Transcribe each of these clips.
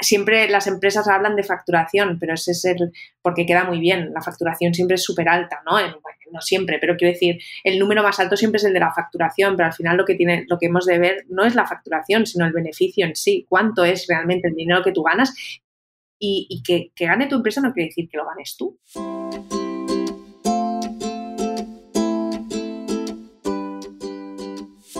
siempre las empresas hablan de facturación, pero ese es el, porque queda muy bien, la facturación siempre es súper alta, ¿no? no siempre, pero quiero decir, el número más alto siempre es el de la facturación, pero al final lo que, tiene, lo que hemos de ver no es la facturación, sino el beneficio en sí, cuánto es realmente el dinero que tú ganas y, que, que gane tu empresa no quiere decir que lo ganes tú.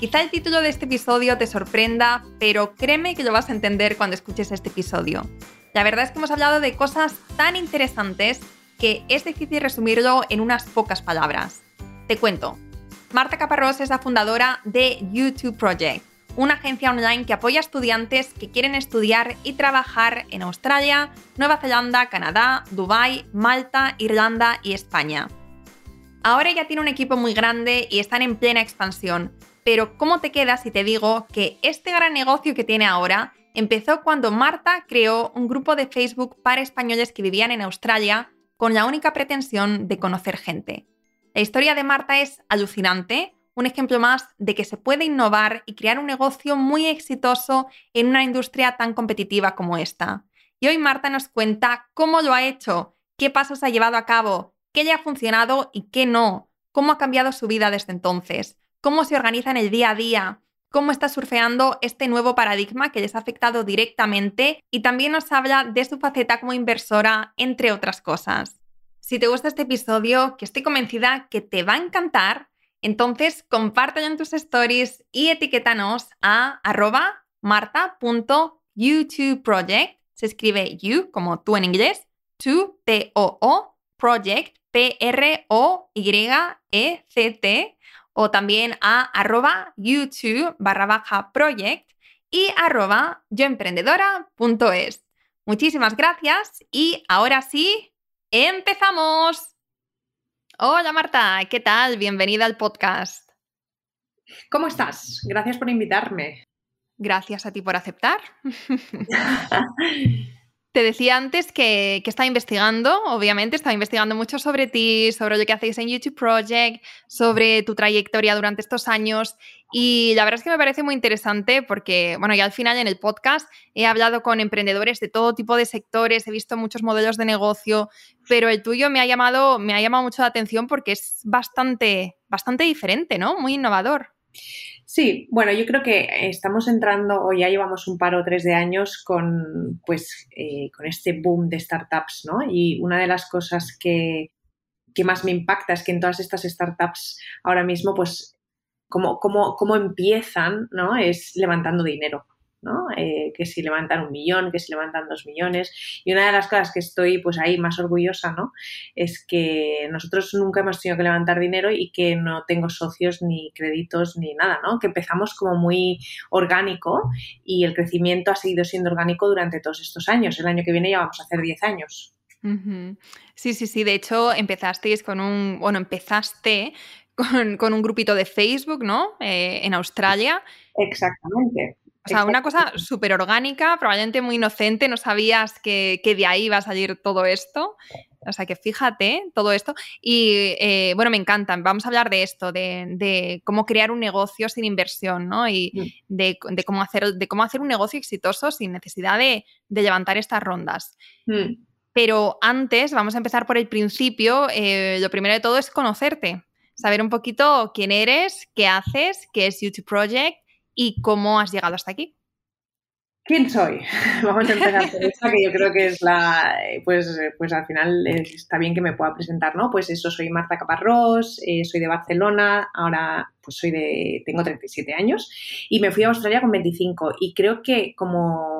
Quizá el título de este episodio te sorprenda, pero créeme que lo vas a entender cuando escuches este episodio. La verdad es que hemos hablado de cosas tan interesantes que es difícil resumirlo en unas pocas palabras. Te cuento. Marta Caparrós es la fundadora de YouTube Project, una agencia online que apoya a estudiantes que quieren estudiar y trabajar en Australia, Nueva Zelanda, Canadá, Dubái, Malta, Irlanda y España. Ahora ya tiene un equipo muy grande y están en plena expansión, pero ¿cómo te quedas si te digo que este gran negocio que tiene ahora empezó cuando Marta creó un grupo de Facebook para españoles que vivían en Australia con la única pretensión de conocer gente? La historia de Marta es alucinante, un ejemplo más de que se puede innovar y crear un negocio muy exitoso en una industria tan competitiva como esta. Y hoy Marta nos cuenta cómo lo ha hecho, qué pasos ha llevado a cabo, qué le ha funcionado y qué no, cómo ha cambiado su vida desde entonces cómo se organiza en el día a día, cómo está surfeando este nuevo paradigma que les ha afectado directamente y también nos habla de su faceta como inversora, entre otras cosas. Si te gusta este episodio, que estoy convencida que te va a encantar, entonces compártelo en tus stories y etiquétanos a arroba marta.youtubeproject. Se escribe you como tú en inglés, to, T-O-O, project, P-R-O-Y-E-C-T o también a arroba youtube barra baja project y arroba yoemprendedora.es. Muchísimas gracias y ahora sí, empezamos. Hola Marta, ¿qué tal? Bienvenida al podcast. ¿Cómo estás? Gracias por invitarme. Gracias a ti por aceptar. Te decía antes que, que, estaba investigando, obviamente, estaba investigando mucho sobre ti, sobre lo que hacéis en YouTube Project, sobre tu trayectoria durante estos años y la verdad es que me parece muy interesante porque, bueno, ya al final en el podcast he hablado con emprendedores de todo tipo de sectores, he visto muchos modelos de negocio, pero el tuyo me ha llamado, me ha llamado mucho la atención porque es bastante, bastante diferente, ¿no? Muy innovador. Sí, bueno, yo creo que estamos entrando, o ya llevamos un par o tres de años con, pues, eh, con este boom de startups, ¿no? Y una de las cosas que, que más me impacta es que en todas estas startups ahora mismo, pues, cómo, cómo, cómo empiezan, ¿no? Es levantando dinero. ¿No? Eh, que si levantan un millón, que si levantan dos millones. Y una de las cosas que estoy pues ahí más orgullosa, ¿no? Es que nosotros nunca hemos tenido que levantar dinero y que no tengo socios ni créditos ni nada, ¿no? Que empezamos como muy orgánico y el crecimiento ha seguido siendo orgánico durante todos estos años. El año que viene ya vamos a hacer 10 años. Sí, sí, sí. De hecho, empezasteis con un, bueno, empezaste con, un grupito de Facebook, ¿no? Eh, en Australia. Exactamente. O sea, una cosa súper orgánica, probablemente muy inocente, no sabías que, de ahí iba a salir todo esto. O sea que fíjate todo esto. Y eh, bueno, me encantan. Vamos a hablar de esto, de, cómo crear un negocio sin inversión, ¿no? Y mm. de, cómo hacer, de cómo hacer un negocio exitoso sin necesidad de, levantar estas rondas. Mm. Pero antes, vamos a empezar por el principio. Eh, lo primero de todo es conocerte, saber un poquito quién eres, qué haces, qué es YouTube Project y cómo has llegado hasta aquí. ¿Quién soy? Vamos a empezar por esta, que yo creo que es la, pues, pues al final está bien que me pueda presentar, ¿no? Pues eso, soy Marta Caparrós, eh, soy de Barcelona, ahora pues soy de, tengo 37 años y me fui a Australia con 25 y creo que como,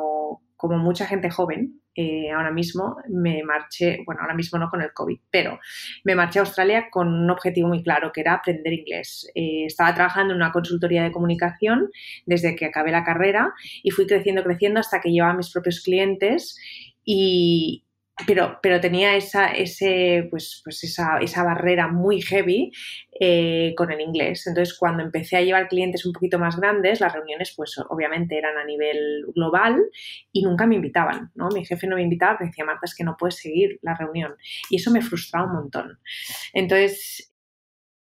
como mucha gente joven, eh, ahora mismo me marché, bueno, ahora mismo no con el COVID, pero me marché a Australia con un objetivo muy claro, que era aprender inglés. Eh, estaba trabajando en una consultoría de comunicación desde que acabé la carrera y fui creciendo, creciendo hasta que llevaba mis propios clientes y, pero, pero tenía esa, ese, pues, pues esa, esa barrera muy heavy eh, con el inglés. Entonces, cuando empecé a llevar clientes un poquito más grandes, las reuniones, pues obviamente eran a nivel global y nunca me invitaban, ¿no? Mi jefe no me invitaba porque decía, Marta, es que no puedes seguir la reunión. Y eso me frustraba un montón. Entonces,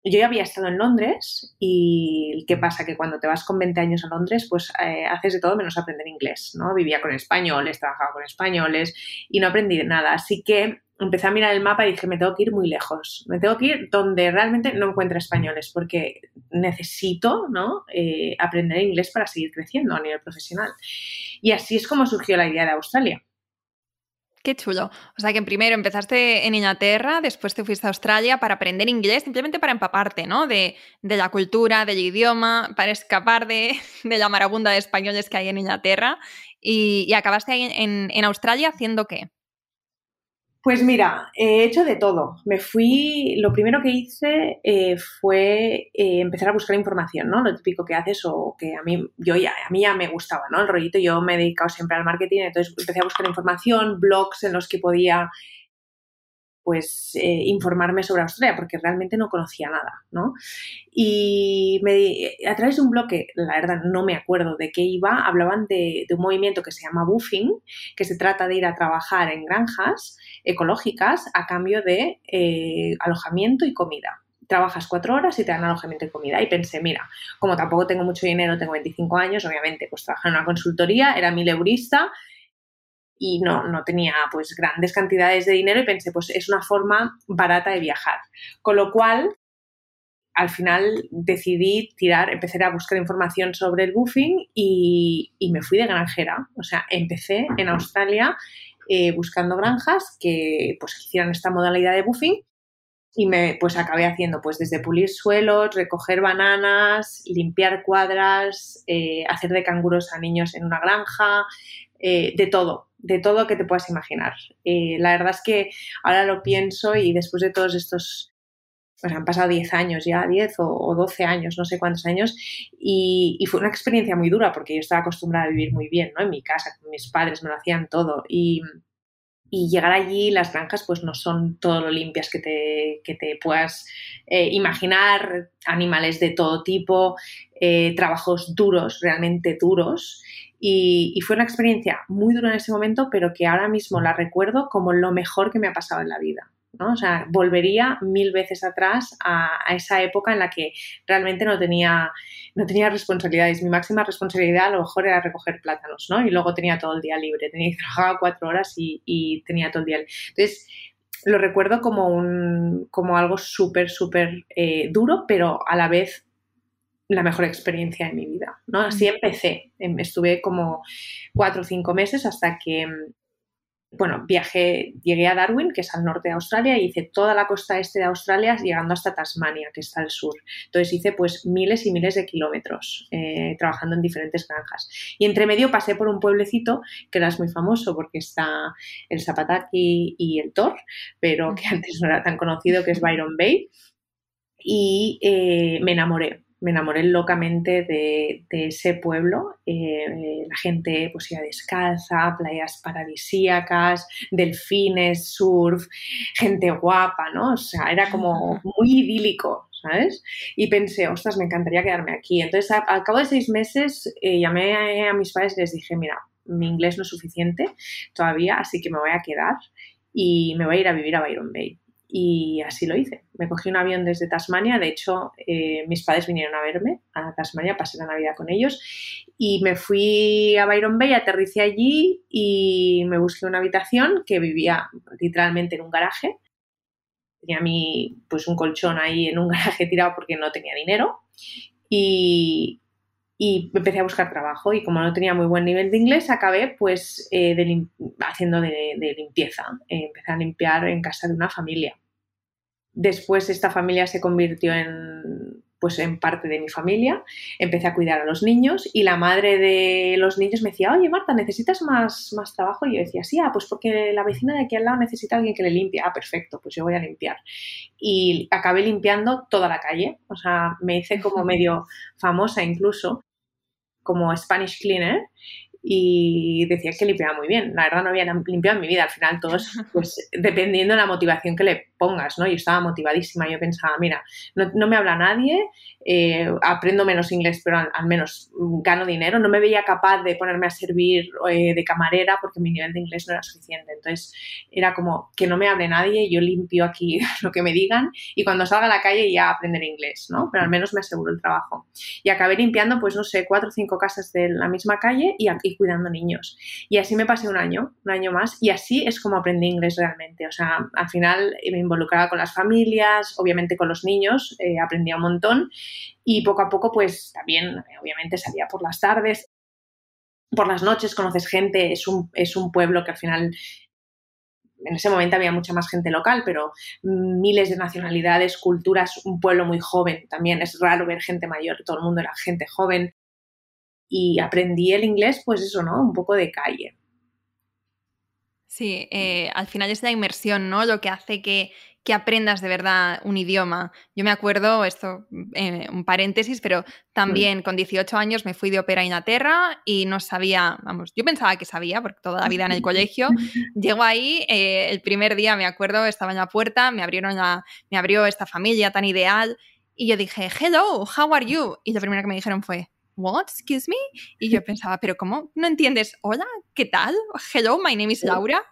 yo ya había estado en Londres y ¿qué pasa? Que cuando te vas con 20 años a Londres, pues eh, haces de todo menos aprender inglés, ¿no? Vivía con españoles, trabajaba con españoles y no aprendí nada. Así que empecé a mirar el mapa y dije, me tengo que ir muy lejos, me tengo que ir donde realmente no encuentre españoles, porque necesito ¿no? Eh, aprender inglés para seguir creciendo a nivel profesional. Y así es como surgió la idea de Australia. Qué chulo. O sea que primero empezaste en Inglaterra, después te fuiste a Australia para aprender inglés, simplemente para empaparte, ¿no? De, la cultura, del idioma, para escapar de, la marabunda de españoles que hay en Inglaterra. Y, acabaste ahí en Australia haciendo qué? Pues mira, he hecho de todo. Me fui, lo primero que hice eh, fue eh, empezar a buscar información, ¿no? Lo típico que haces o que a mí, yo ya, a mí ya me gustaba, ¿no? El rollito, yo me he dedicado siempre al marketing, entonces empecé a buscar información, blogs en los que podía pues eh, informarme sobre Australia porque realmente no conocía nada, ¿no? Y a través de un blog que la verdad no me acuerdo de qué iba, hablaban de, un movimiento que se llama buffing, que se trata de ir a trabajar en granjas ecológicas a cambio de eh, alojamiento y comida trabajas cuatro horas y te dan alojamiento y comida. Y pensé, mira, como tampoco tengo mucho dinero, tengo 25 años, obviamente, pues trabajar en una consultoría, era mi leurista y no, no tenía pues grandes cantidades de dinero y pensé, pues es una forma barata de viajar. Con lo cual, al final decidí tirar, empecé a buscar información sobre el buffing y, me fui de granjera. O sea, empecé en Australia eh, buscando granjas que pues hicieran esta modalidad de buffing y me pues acabé haciendo pues desde pulir suelos, recoger bananas, limpiar cuadras, eh, hacer de canguros a niños en una granja, eh, de todo, de todo que te puedas imaginar. Eh, la verdad es que ahora lo pienso y después de todos estos, pues han pasado 10 años ya, 10 o, 12 años, no sé cuántos años, y, fue una experiencia muy dura porque yo estaba acostumbrada a vivir muy bien, ¿no? En mi casa, mis padres me lo hacían todo y, llegar allí, las granjas pues no son todo lo limpias que te, que te puedas eh, imaginar, animales de todo tipo, trabajos duros, realmente duros. Y, fue una experiencia muy dura en ese momento, pero que ahora mismo la recuerdo como lo mejor que me ha pasado en la vida. ¿no? O sea, volvería mil veces atrás a, esa época en la que realmente no tenía, no tenía responsabilidades. Mi máxima responsabilidad a lo mejor era recoger plátanos, ¿no? Y luego tenía todo el día libre. Tenía que trabajar cuatro horas y, tenía todo el día libre. Entonces, lo recuerdo como, un, como algo súper, súper eh, duro, pero a la vez la mejor experiencia de mi vida, ¿no? Así empecé. Em, estuve como cuatro o cinco meses hasta que, bueno, viajé, llegué a Darwin, que es al norte de Australia, y hice toda la costa este de Australia llegando hasta Tasmania, que está al sur. Entonces hice pues miles y miles de kilómetros eh, trabajando en diferentes granjas. Y entre medio pasé por un pueblecito que era muy famoso porque está el Zapataki y el Tor, pero que antes no era tan conocido, que es Byron Bay. Y eh, me enamoré me enamoré locamente de, ese pueblo. Eh, la gente pues iba descalza, playas paradisíacas, delfines, surf, gente guapa, ¿no? O sea, era como muy idílico, ¿sabes? Y pensé, ostras, me encantaría quedarme aquí. Entonces, al cabo de seis meses, eh, llamé a mis padres y les dije, mira, mi inglés no es suficiente todavía, así que me voy a quedar y me voy a ir a vivir a Byron Bay. Y así lo hice. Me cogí un avión desde Tasmania. De hecho, eh, mis padres vinieron a verme a Tasmania, pasé la Navidad con ellos. Y me fui a Byron Bay, aterricé allí y me busqué una habitación que vivía literalmente en un garaje. Tenía mi, pues un colchón ahí en un garaje tirado porque no tenía dinero. Y, y empecé a buscar trabajo y como no tenía muy buen nivel de inglés, acabé pues eh, haciendo de, limpieza. empecé a limpiar en casa de una familia. Después esta familia se convirtió en pues en parte de mi familia, empecé a cuidar a los niños y la madre de los niños me decía, oye Marta, ¿necesitas más, más trabajo? Y yo decía, sí, ah, pues porque la vecina de aquí al lado necesita a alguien que le limpie. Ah, perfecto, pues yo voy a limpiar. Y acabé limpiando toda la calle, o sea, me hice como medio famosa incluso como Spanish Cleaner y decía que limpiaba muy bien. La verdad no había limpiado en mi vida. Al final todos, pues dependiendo de la motivación que le pongas, ¿no? Yo estaba motivadísima. Yo pensaba, mira, no, no me habla nadie, eh, aprendo menos inglés, pero al, menos gano dinero. No me veía capaz de ponerme a servir eh, de camarera porque mi nivel de inglés no era suficiente. Entonces era como que no me hable nadie, yo limpio aquí lo que me digan y cuando salga a la calle ya aprenderé inglés, ¿no? Pero al menos me aseguro el trabajo. Y acabé limpiando, pues no sé, cuatro o cinco casas de la misma calle y cuidando niños. Y así me pasé un año, un año más, y así es como aprendí inglés realmente. O sea, al final me involucraba con las familias, obviamente con los niños, eh, aprendía un montón y poco a poco, pues también, obviamente, salía por las tardes, por las noches, conoces gente, es un, es un pueblo que al final en ese momento había mucha más gente local, pero miles de nacionalidades, culturas, un pueblo muy joven. También es raro ver gente mayor, todo el mundo era gente joven y aprendí el inglés, pues eso, ¿no? Un poco de calle. Sí, eh, al final es la inmersión, ¿no? Lo que hace que, que aprendas de verdad un idioma. Yo me acuerdo, esto, eh, un paréntesis, pero también con 18 años me fui de ópera a Inglaterra y no sabía, vamos, yo pensaba que sabía, porque toda la vida en el colegio. Llego ahí, eh, el primer día me acuerdo, estaba en la puerta, me abrieron la, me abrió esta familia tan ideal y yo dije, hello, how are you? Y lo primero que me dijeron fue, what, excuse me? Y yo pensaba, pero ¿cómo? ¿No entiendes? Hola, ¿qué tal? Hello, my name is Laura.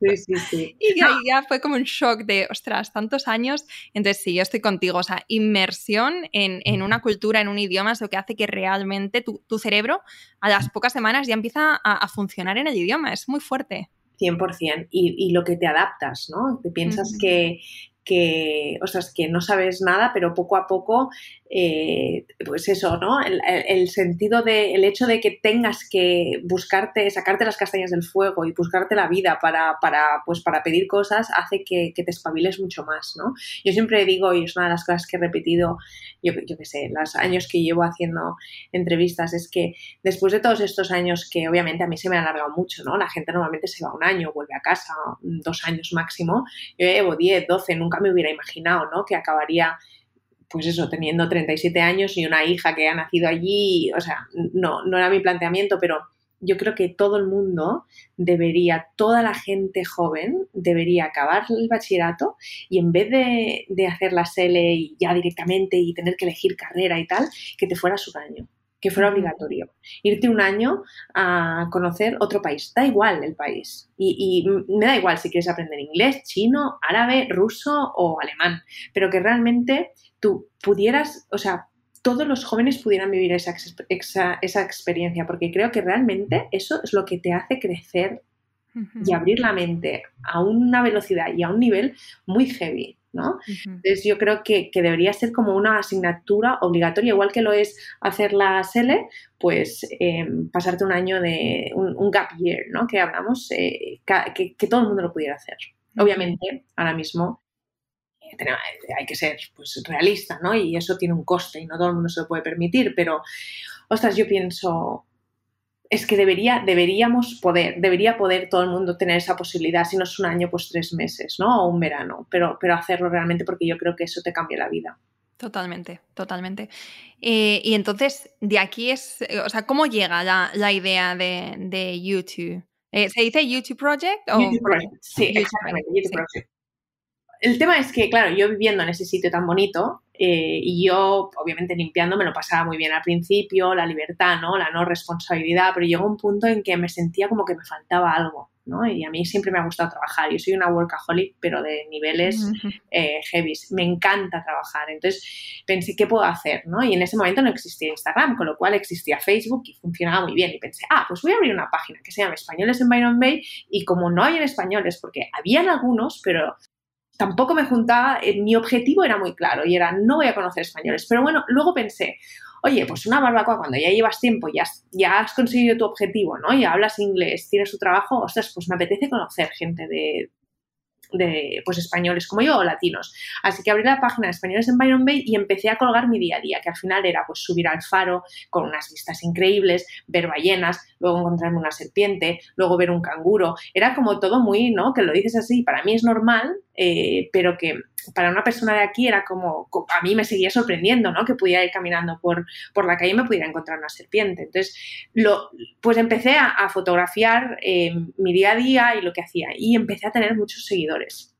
Sí, sí, sí. y ahí ya fue como un shock de, ostras, tantos años. Entonces sí, yo estoy contigo. O sea, inmersión en, una cultura, en un idioma, es lo que hace que realmente tu, cerebro a las pocas semanas ya empieza a, funcionar en el idioma. Es muy fuerte. 100%. Y, y lo que te adaptas, ¿no? Te piensas que, que, o sea, que no sabes nada, pero poco a poco, eh, pues eso, ¿no? El, sentido de, el hecho de que tengas que buscarte, sacarte las castañas del fuego y buscarte la vida para, para, pues para pedir cosas hace que, te espabiles mucho más, ¿no? Yo siempre digo, y es una de las cosas que he repetido, yo, yo qué sé, los años que llevo haciendo entrevistas, es que después de todos estos años que obviamente a mí se me ha alargado mucho, ¿no? La gente normalmente se va un año, vuelve a casa, dos años máximo, yo llevo 10, 12, nunca me hubiera imaginado, ¿no? Que acabaría, pues eso, teniendo 37 años y una hija que ha nacido allí, o sea, no, no era mi planteamiento, pero yo creo que todo el mundo debería, toda la gente joven debería acabar el bachillerato y en vez de, hacer la SELE ya directamente y tener que elegir carrera y tal, que te fuera su año que fuera obligatorio. Irte un año a conocer otro país. Da igual el país. Y, me da igual si quieres aprender inglés, chino, árabe, ruso o alemán. Pero que realmente tú pudieras, o sea, todos los jóvenes pudieran vivir esa, esa, esa experiencia. Porque creo que realmente eso es lo que te hace crecer y abrir la mente a una velocidad y a un nivel muy heavy. ¿No? Entonces yo creo que, debería ser como una asignatura obligatoria, igual que lo es hacer la SELE, pues em, pasarte un año de un, gap year, ¿no? Que hablamos, eh, que, todo el mundo lo pudiera hacer. Obviamente, ahora mismo eh, hay que ser pues, realista, ¿no? Y eso tiene un coste y no todo el mundo se lo puede permitir, pero, ostras, yo pienso, es que debería, deberíamos poder, debería poder todo el mundo tener esa posibilidad, si no es un año, pues tres meses, ¿no? O un verano, pero, pero hacerlo realmente porque yo creo que eso te cambia la vida. Totalmente, totalmente. Eh, y entonces, de aquí es, o sea, ¿cómo llega la, idea de, YouTube? Eh, ¿Se dice YouTube Project? YouTube Project, sí, exactamente, YouTube Project. El tema es que, claro, yo viviendo en ese sitio tan bonito, eh, y yo, obviamente, limpiando me lo pasaba muy bien al principio, la libertad, ¿no? La no responsabilidad, pero llegó un punto en que me sentía como que me faltaba algo, ¿no? Y a mí siempre me ha gustado trabajar. Yo soy una workaholic, pero de niveles eh, heavy. Me encanta trabajar. Entonces pensé, ¿qué puedo hacer? ¿no? Y en ese momento no existía Instagram, con lo cual existía Facebook y funcionaba muy bien. Y pensé, ah, pues voy a abrir una página que se llama Españoles en Byron Bay y como no hay en españoles, porque habían algunos, pero tampoco me juntaba, eh, mi objetivo era muy claro y era no voy a conocer españoles. Pero bueno, luego pensé, oye, pues una barbacoa cuando ya llevas tiempo, ya, ya has conseguido tu objetivo, ¿no? Ya hablas inglés, tienes tu trabajo, ostras, pues me apetece conocer gente de, de pues españoles como yo o latinos. Así que abrí la página de españoles en Byron Bay y empecé a colgar mi día a día, que al final era pues subir al faro con unas vistas increíbles, ver ballenas, luego encontrarme una serpiente, luego ver un canguro. Era como todo muy, ¿no? Que lo dices así, para mí es normal, eh, pero que para una persona de aquí era como, a mí me seguía sorprendiendo, ¿no? Que pudiera ir caminando por, por la calle y me pudiera encontrar una serpiente. Entonces, lo, pues empecé a, fotografiar eh, mi día a día y lo que hacía y empecé a tener muchos seguidores.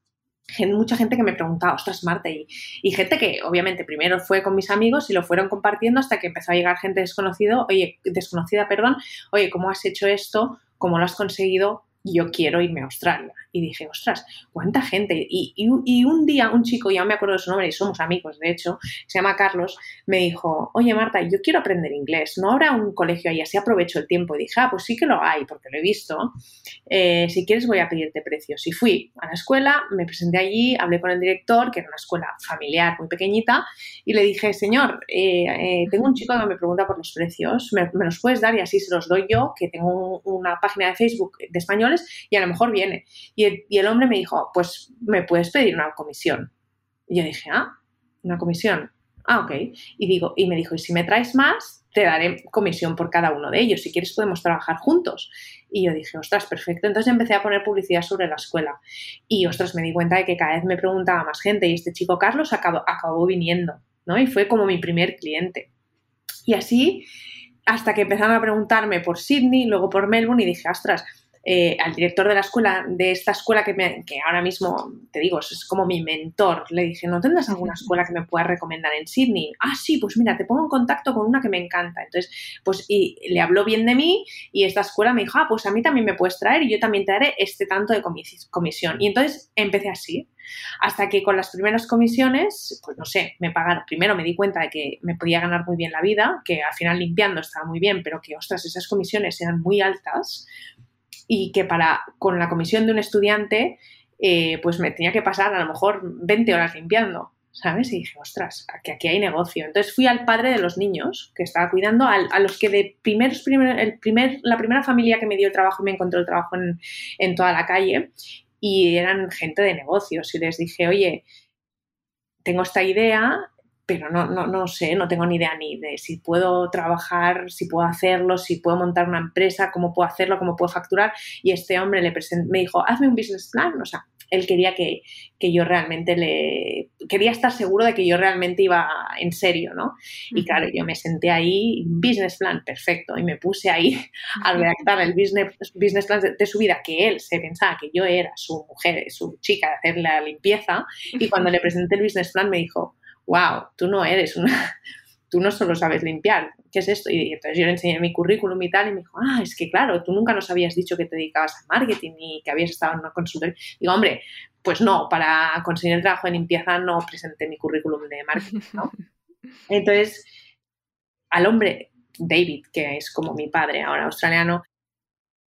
mucha gente que me preguntaba, ostras, Marta, y, y, gente que obviamente primero fue con mis amigos y lo fueron compartiendo hasta que empezó a llegar gente desconocido, oye, desconocida, perdón, oye, ¿cómo has hecho esto? ¿Cómo lo has conseguido? Yo quiero irme a Australia. Y dije, ostras, ¿cuánta gente? Y, y, un día un chico, ya me acuerdo de su nombre y somos amigos, de hecho, se llama Carlos, me dijo, oye Marta, yo quiero aprender inglés, ¿no habrá un colegio ahí? Así aprovecho el tiempo. Y dije, ah, pues sí que lo hay, porque lo he visto. Eh, si quieres voy a pedirte precios. Y fui a la escuela, me presenté allí, hablé con el director, que era una escuela familiar muy pequeñita, y le dije, señor, eh, eh, tengo un chico que me pregunta por los precios, ¿Me, ¿me, los puedes dar? Y así se los doy yo, que tengo una página de Facebook de español y a lo mejor viene. Y el, hombre me dijo, pues me puedes pedir una comisión. Y yo dije, ah, una comisión. Ah, ok. Y, digo, y me dijo, y si me traes más, te daré comisión por cada uno de ellos. Si quieres podemos trabajar juntos. Y yo dije, ostras, perfecto. Entonces empecé a poner publicidad sobre la escuela. Y, ostras, me di cuenta de que cada vez me preguntaba más gente. Y este chico Carlos acabó, acabó viniendo, ¿no? Y fue como mi primer cliente. Y así, hasta que empezaron a preguntarme por Sydney, luego por Melbourne, y dije, ostras, eh, al director de la escuela, de esta escuela que, que ahora mismo, te digo, es como mi mentor, le dije, ¿no tendrás alguna escuela que me puedas recomendar en Sydney? Ah, sí, pues mira, te pongo en contacto con una que me encanta. Entonces, pues y le habló bien de mí y esta escuela me dijo, ah, pues a mí también me puedes traer y yo también te daré este tanto de comisión. Y entonces empecé así. Hasta que con las primeras comisiones, pues no sé, me pagaron. Primero me di cuenta de que me podía ganar muy bien la vida, que al final limpiando estaba muy bien, pero que, ostras, esas comisiones eran muy altas y que para con la comisión de un estudiante eh, pues me tenía que pasar a lo mejor 20 horas limpiando, ¿sabes? Y dije, ostras, que aquí hay negocio. Entonces fui al padre de los niños que estaba cuidando, a, los que de primeros, primer, el primer, la primera familia que me dio el trabajo me encontró el trabajo en, en toda la calle y eran gente de negocios y les dije, oye, tengo esta idea, pero no, no, no sé, no tengo ni idea ni de si puedo trabajar, si puedo hacerlo, si puedo montar una empresa, cómo puedo hacerlo, cómo puedo facturar. Y este hombre le me dijo, hazme un business plan. O sea, él quería que, que, yo realmente le... Quería estar seguro de que yo realmente iba en serio, ¿no? Y claro, yo me senté ahí, business plan, perfecto, y me puse ahí a redactar el business, business plan de, de, su vida, que él se pensaba que yo era su mujer, su chica de hacer la limpieza, y cuando le presenté el business plan me dijo, wow, tú no eres una, tú no solo sabes limpiar, ¿qué es esto? Y entonces yo le enseñé mi currículum y tal, y me dijo, ah, es que claro, tú nunca nos habías dicho que te dedicabas a marketing y que habías estado en una consultoría. Digo, hombre, pues no, para conseguir el trabajo de limpieza no presenté mi currículum de marketing, ¿no? Entonces, al hombre, David, que es como mi padre ahora australiano,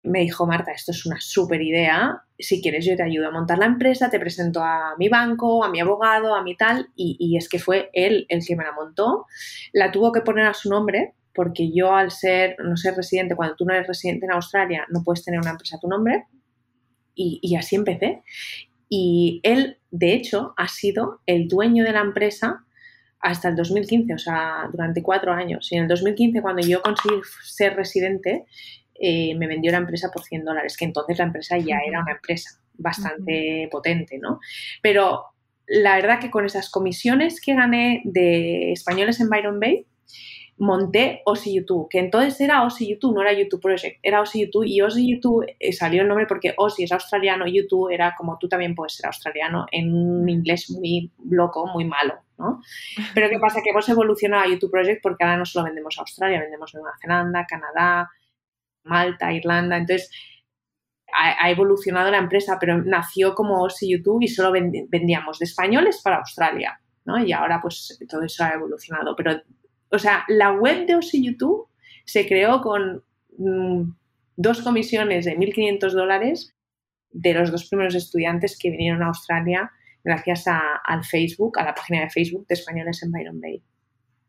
me dijo, Marta, esto es una súper idea, si quieres yo te ayudo a montar la empresa, te presento a mi banco, a mi abogado, a mi tal, y, es que fue él el que me la montó, la tuvo que poner a su nombre, porque yo al ser, no ser residente, cuando tú no eres residente en Australia, no puedes tener una empresa a tu nombre, y, y así empecé. Y él, de hecho, ha sido el dueño de la empresa hasta el 2015, o sea, durante cuatro años. Y en el 2015, cuando yo conseguí ser residente, eh, me vendió la empresa por 100 dólares, que entonces la empresa ya era una empresa bastante potente, ¿no? Pero la verdad que con esas comisiones que gané de españoles en Byron Bay, monté Osi YouTube, que entonces era Osi YouTube, no era YouTube Project, era Osi YouTube y Osi YouTube eh, salió el nombre porque Osi es australiano, YouTube era como tú también puedes ser australiano en un inglés muy loco, muy malo, ¿no? Pero ¿qué pasa? Que hemos evolucionado a YouTube Project porque ahora no solo vendemos a Australia, vendemos a Nueva Zelanda, Canadá, Malta, Irlanda. Entonces, ha, evolucionado la empresa, pero nació como OSI YouTube y solo vendíamos de españoles para Australia, ¿no? Y ahora, pues, todo eso ha evolucionado. Pero, o sea, la web de OSI YouTube se creó con mm, dos comisiones de 1.500 dólares de los dos primeros estudiantes que vinieron a Australia gracias al Facebook, a la página de Facebook de Españoles en Byron Bay.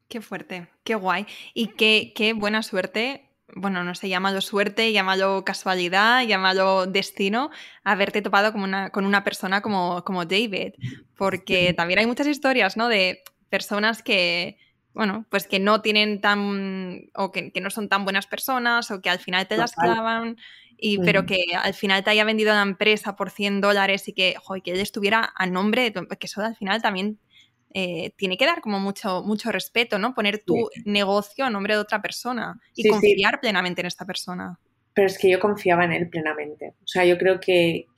Qué fuerte, qué guay. Y qué, qué buena suerte bueno, no sé, llámalo suerte, llámalo casualidad, llámalo destino, haberte topado con una, con una persona como, como David. Porque también hay muchas historias, ¿no? De personas que, bueno, pues que no tienen tan, o que, no son tan buenas personas, o que al final te las clavan, y, pero que al final te haya vendido la empresa por 100 dólares y que, joder, que él estuviera a nombre tu, que eso al final también eh, tiene que dar como mucho, mucho respeto, ¿no? Poner tu negocio a nombre de otra persona y confiar plenamente en esta persona pero es que yo confiaba en él plenamente. O sea, yo creo que,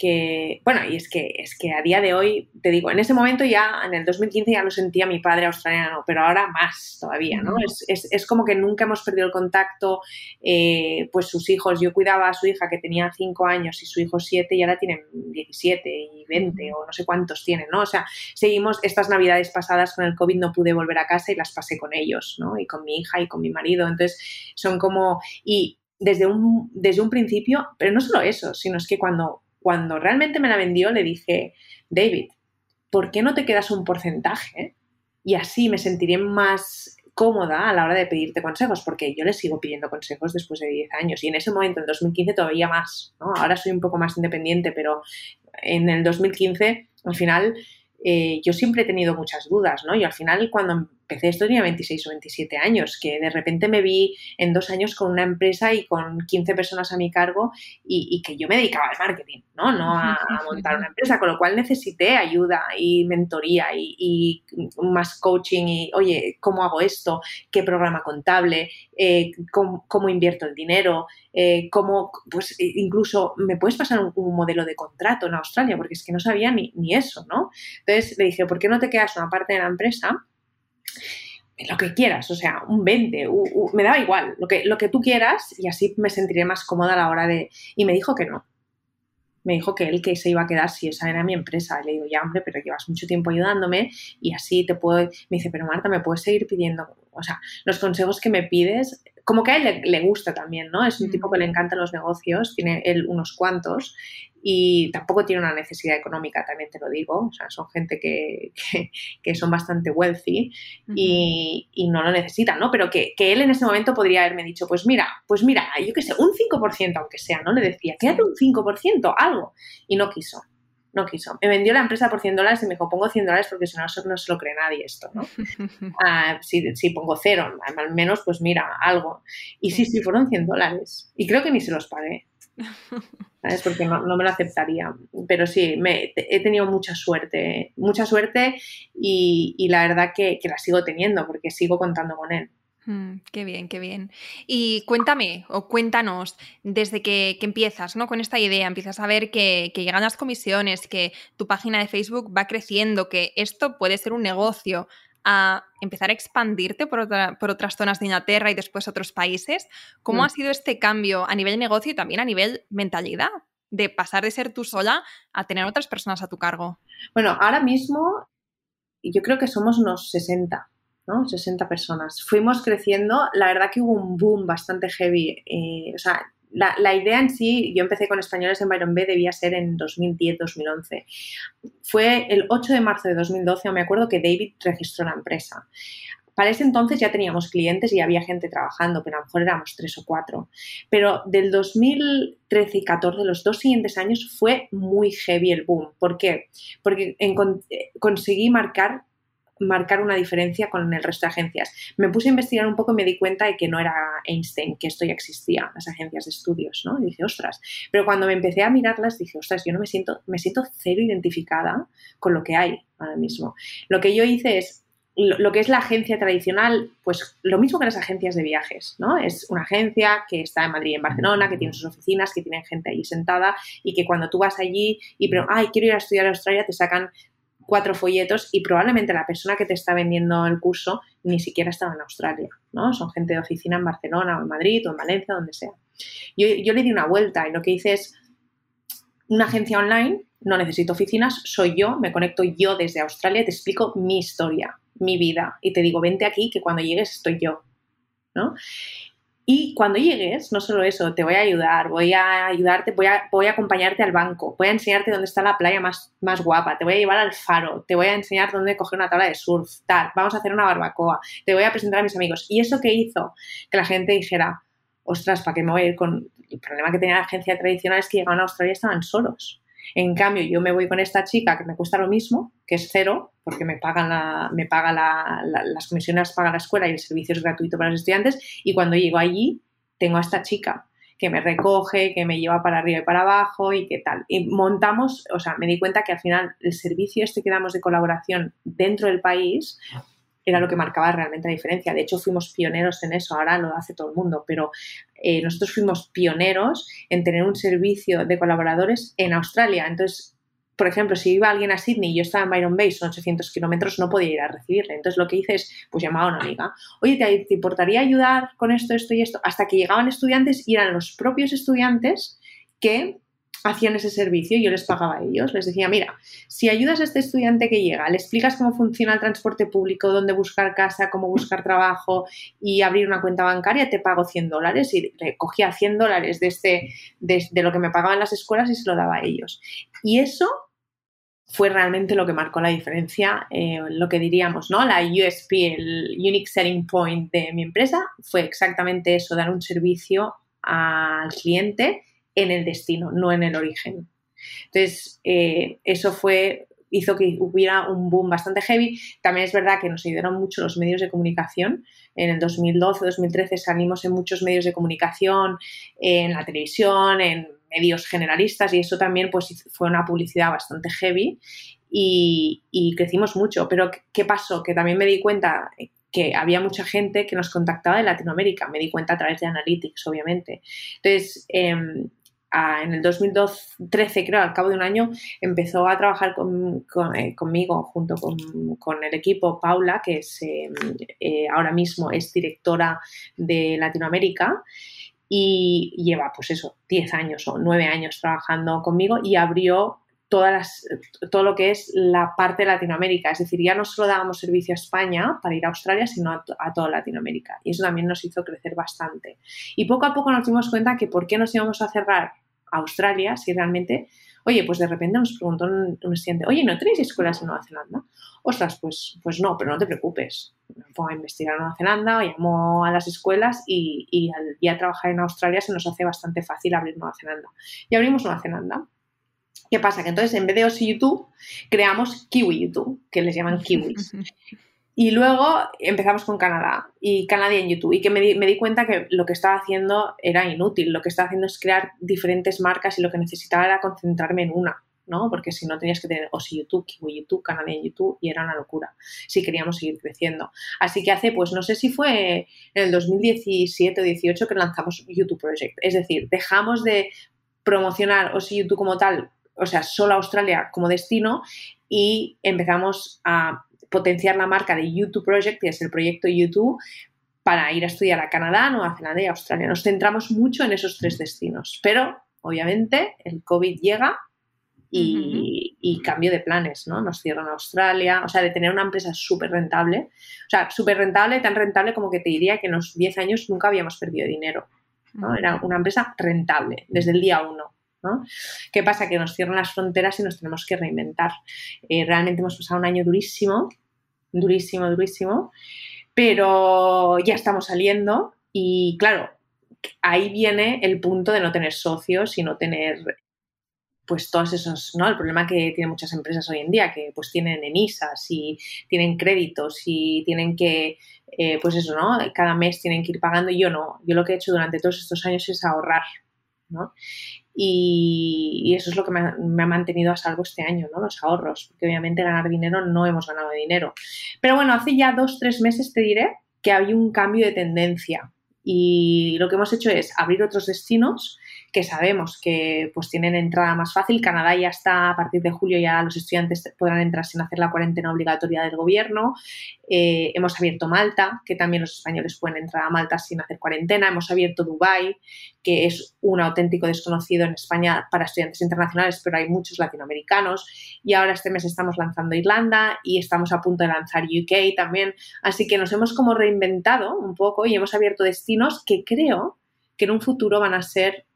bueno, y es que, es que a día de hoy, te digo, en ese momento ya, en el 2015 ya lo sentía mi padre australiano, pero ahora más todavía, ¿no? Es, como que nunca hemos perdido el contacto, eh, pues sus hijos, yo cuidaba a su hija que tenía 5 años y su hijo 7 y ahora tienen 17 y 20 o no sé cuántos tienen, ¿no? O sea, seguimos estas navidades pasadas con el COVID, no pude volver a casa y las pasé con ellos, ¿no? Y con mi hija y con mi marido, entonces son como, y desde un, desde un principio, pero no solo eso, sino es que cuando, cuando realmente me la vendió le dije, David, ¿por qué no te quedas un porcentaje? Y así me sentiré más cómoda a la hora de pedirte consejos, porque yo le sigo pidiendo consejos después de 10 años y en ese momento, en 2015, todavía más. ¿no? Ahora soy un poco más independiente, pero en el 2015, al final, eh, yo siempre he tenido muchas dudas, ¿no? Y al final, cuando empecé esto tenía 26 o 27 años, que de repente me vi en dos años con una empresa y con 15 personas a mi cargo y, que yo me dedicaba al marketing, ¿no? No a, montar una empresa, con lo cual necesité ayuda y mentoría y, más coaching y, oye, ¿cómo hago esto? ¿Qué programa contable? Eh, ¿cómo, invierto el dinero? Eh, ¿Cómo, pues incluso me puedes pasar un, modelo de contrato en Australia? Porque es que no sabía ni, ni eso, ¿no? Entonces le dije, ¿por qué no te quedas una parte de la empresa? Lo que quieras, o sea, un 20, me daba igual, lo que, lo que tú quieras y así me sentiré más cómoda a la hora de... Y me dijo que no. Me dijo que él que se iba a quedar si esa era mi empresa. le digo, ya hombre, pero llevas mucho tiempo ayudándome y así te puedo... Me dice, pero Marta, ¿me puedes seguir pidiendo? O sea, los consejos que me pides, como que a él le, le gusta también, ¿no? Es un tipo que le encantan los negocios, tiene él unos cuantos y tampoco tiene una necesidad económica, también te lo digo, o sea, son gente que, que, son bastante wealthy y, y, no lo necesitan, ¿no? Pero que, que, él en ese momento podría haberme dicho, pues mira, pues mira, yo qué sé, un 5% aunque sea, ¿no? Le decía, quédate un 5%, algo, y no quiso. No quiso. Me vendió la empresa por 100 dólares y me dijo, pongo 100 dólares porque si no, no se lo cree nadie esto, ¿no? Ah, si, si, pongo cero, al menos, pues mira, algo. Y sí, sí, fueron 100 dólares. Y creo que ni se los pagué. ¿sabes? Porque no, me lo aceptaría. Pero sí, me, he tenido mucha suerte, mucha suerte y, la verdad que, la sigo teniendo porque sigo contando con él. Mm, qué bien, qué bien. Y cuéntame o cuéntanos desde que, empiezas ¿no? con esta idea, empiezas a ver que, que, llegan las comisiones, que tu página de Facebook va creciendo, que esto puede ser un negocio a empezar a expandirte por, otras zonas de Inglaterra y después otros países. ¿Cómo mm. ha sido este cambio a nivel negocio y también a nivel mentalidad? De pasar de ser tú sola a tener otras personas a tu cargo. Bueno, ahora mismo yo creo que somos unos 60, ¿no? 60 personas. Fuimos creciendo, la verdad que hubo un boom bastante heavy. Eh, o sea, la, idea en sí, yo empecé con españoles en Byron B, debía ser en 2010-2011. Fue el 8 de marzo de 2012, me acuerdo que David registró la empresa. Para ese entonces ya teníamos clientes y había gente trabajando, pero a lo mejor éramos tres o cuatro. Pero del 2013 y 14, los dos siguientes años, fue muy heavy el boom. ¿Por qué? Porque eh, conseguí marcar marcar una diferencia con el resto de agencias. Me puse a investigar un poco y me di cuenta de que no era Einstein, que esto ya existía, las agencias de estudios, ¿no? Y dije, ostras. Pero cuando me empecé a mirarlas, dije, ostras, yo no me siento, me siento cero identificada con lo que hay ahora mismo. Lo que yo hice es lo, que es la agencia tradicional, pues lo mismo que las agencias de viajes, ¿no? Es una agencia que está en Madrid y en Barcelona, que tiene sus oficinas, que tienen gente ahí sentada y que cuando tú vas allí y, pero, ay, quiero ir a estudiar a Australia, te sacan cuatro folletos y probablemente la persona que te está vendiendo el curso ni siquiera estaba en Australia, ¿no? Son gente de oficina en Barcelona o en Madrid o en Valencia, donde sea. Yo, le di una vuelta y lo que hice es una agencia online, no necesito oficinas, soy yo, me conecto yo desde Australia, te explico mi historia, mi vida y te digo, vente aquí que cuando llegues estoy yo, ¿no? Y cuando llegues, no solo eso, te voy a ayudar, voy a ayudarte, voy a, voy a acompañarte al banco, voy a enseñarte dónde está la playa más, más guapa, te voy a llevar al faro, te voy a enseñar dónde coger una tabla de surf, tal, vamos a hacer una barbacoa, te voy a presentar a mis amigos. Y eso que hizo que la gente dijera, ostras, ¿para qué me voy a ir con...? El problema que tenía la agencia tradicional es que llegaban a Australia y estaban solos. En cambio, yo me voy con esta chica que me cuesta lo mismo, que es cero, porque me pagan la, me paga las comisiones, paga la escuela y el servicio es gratuito para los estudiantes. Y cuando llego allí, tengo a esta chica que me recoge, que me lleva para arriba y para abajo y qué tal. Y montamos, o sea, me di cuenta que al final el servicio este que damos de colaboración dentro del país era lo que marcaba realmente la diferencia. De hecho, fuimos pioneros en eso, ahora lo hace todo el mundo, pero eh, nosotros fuimos pioneros en tener un servicio de colaboradores en Australia. Entonces, por ejemplo, si iba alguien a Sydney y yo estaba en Byron Bay, son 800 kilómetros, no podía ir a recibirle. Entonces, lo que hice es, pues llamaba a una amiga, oye, ¿te, importaría ayudar con esto, esto y esto? Hasta que llegaban estudiantes y eran los propios estudiantes que hacían ese servicio y yo les pagaba a ellos. Les decía, mira, si ayudas a este estudiante que llega, le explicas cómo funciona el transporte público, dónde buscar casa, cómo buscar trabajo y abrir una cuenta bancaria, te pago 100 dólares y cogía 100 dólares de, este, de, lo que me pagaban las escuelas y se lo daba a ellos. Y eso fue realmente lo que marcó la diferencia, eh, lo que diríamos, ¿no? La USP, el Unique Selling Point de mi empresa, fue exactamente eso, dar un servicio al cliente en el destino, no en el origen. Entonces, eh, eso fue hizo que hubiera un boom bastante heavy. También es verdad que nos ayudaron mucho los medios de comunicación. En el 2012-2013 salimos en muchos medios de comunicación, en la televisión, en medios generalistas y eso también pues, fue una publicidad bastante heavy y, y crecimos mucho. Pero ¿qué pasó? Que también me di cuenta que había mucha gente que nos contactaba de Latinoamérica. Me di cuenta a través de Analytics, obviamente. Entonces, en el 2013, creo, al cabo de un año, empezó a trabajar eh, conmigo junto con, el equipo Paula, que em, eh, ahora mismo es directora de Latinoamérica y lleva, pues eso, 10 años o 9 años trabajando conmigo y abrió todas las, todo lo que es la parte de Latinoamérica. Es decir, ya no solo dábamos servicio a España para ir a Australia, sino a, a, toda Latinoamérica. Y eso también nos hizo crecer bastante. Y poco a poco nos dimos cuenta que por qué nos íbamos a cerrar Australia si realmente, oye, pues de repente nos preguntó un, estudiante, oye, ¿no tenéis escuelas en Nueva Zelanda? Ostras, pues, pues no, pero no te preocupes. Me a investigar en Nueva Zelanda, llamo a las escuelas y, y al ya trabajar en Australia se nos hace bastante fácil abrir Nueva Zelanda. Y abrimos Nueva Zelanda. ¿Qué pasa? Que entonces en vez de OSI YouTube creamos Kiwi YouTube, que les llaman Kiwis. Y luego empezamos con Canadá y Canadá en YouTube y que me di, cuenta que lo que estaba haciendo era inútil. Lo que estaba haciendo es crear diferentes marcas y lo que necesitaba era concentrarme en una, ¿no? Porque si no tenías que tener o si YouTube, Kiwi YouTube, Canadá en YouTube y era una locura si queríamos seguir creciendo. Así que hace, pues no sé si fue en el 2017 o 18 que lanzamos YouTube Project. Es decir, dejamos de promocionar o si YouTube como tal, o sea, solo Australia como destino y empezamos a potenciar la marca de YouTube Project, que es el proyecto YouTube, para ir a estudiar a Canadá, Nueva Zelanda y Australia. Nos centramos mucho en esos tres destinos, pero obviamente el COVID llega y, cambio de planes, ¿no? Nos cierran Australia, o sea, de tener una empresa súper rentable, o sea, súper rentable, tan rentable como que te diría que en los 10 años nunca habíamos perdido dinero, ¿no? Era una empresa rentable desde el día uno. ¿Qué pasa? Que nos cierran las fronteras y nos tenemos que reinventar. Eh, realmente hemos pasado un año durísimo, durísimo, durísimo, pero ya estamos saliendo y claro, ahí viene el punto de no tener socios y no tener pues todos esos, ¿no? El problema que tienen muchas empresas hoy en día, que pues tienen ENISAS y tienen créditos y tienen que, eh, pues eso, ¿no? Cada mes tienen que ir pagando y yo no. Yo lo que he hecho durante todos estos años es ahorrar, ¿no? Y, eso es lo que me ha, mantenido a salvo este año, ¿no? Los ahorros, porque obviamente ganar dinero no hemos ganado dinero. Pero bueno, hace ya dos, tres meses te diré que hay un cambio de tendencia y lo que hemos hecho es abrir otros destinos que sabemos que pues tienen entrada más fácil. Canadá ya está, a partir de julio ya los estudiantes podrán entrar sin hacer la cuarentena obligatoria del gobierno. Eh, hemos abierto Malta, que también los españoles pueden entrar a Malta sin hacer cuarentena. Hemos abierto Dubái, que es un auténtico desconocido en España para estudiantes internacionales, pero hay muchos latinoamericanos. Y ahora este mes estamos lanzando Irlanda y estamos a punto de lanzar UK también. Así que nos hemos como reinventado un poco y hemos abierto destinos que creo que en un futuro van a ser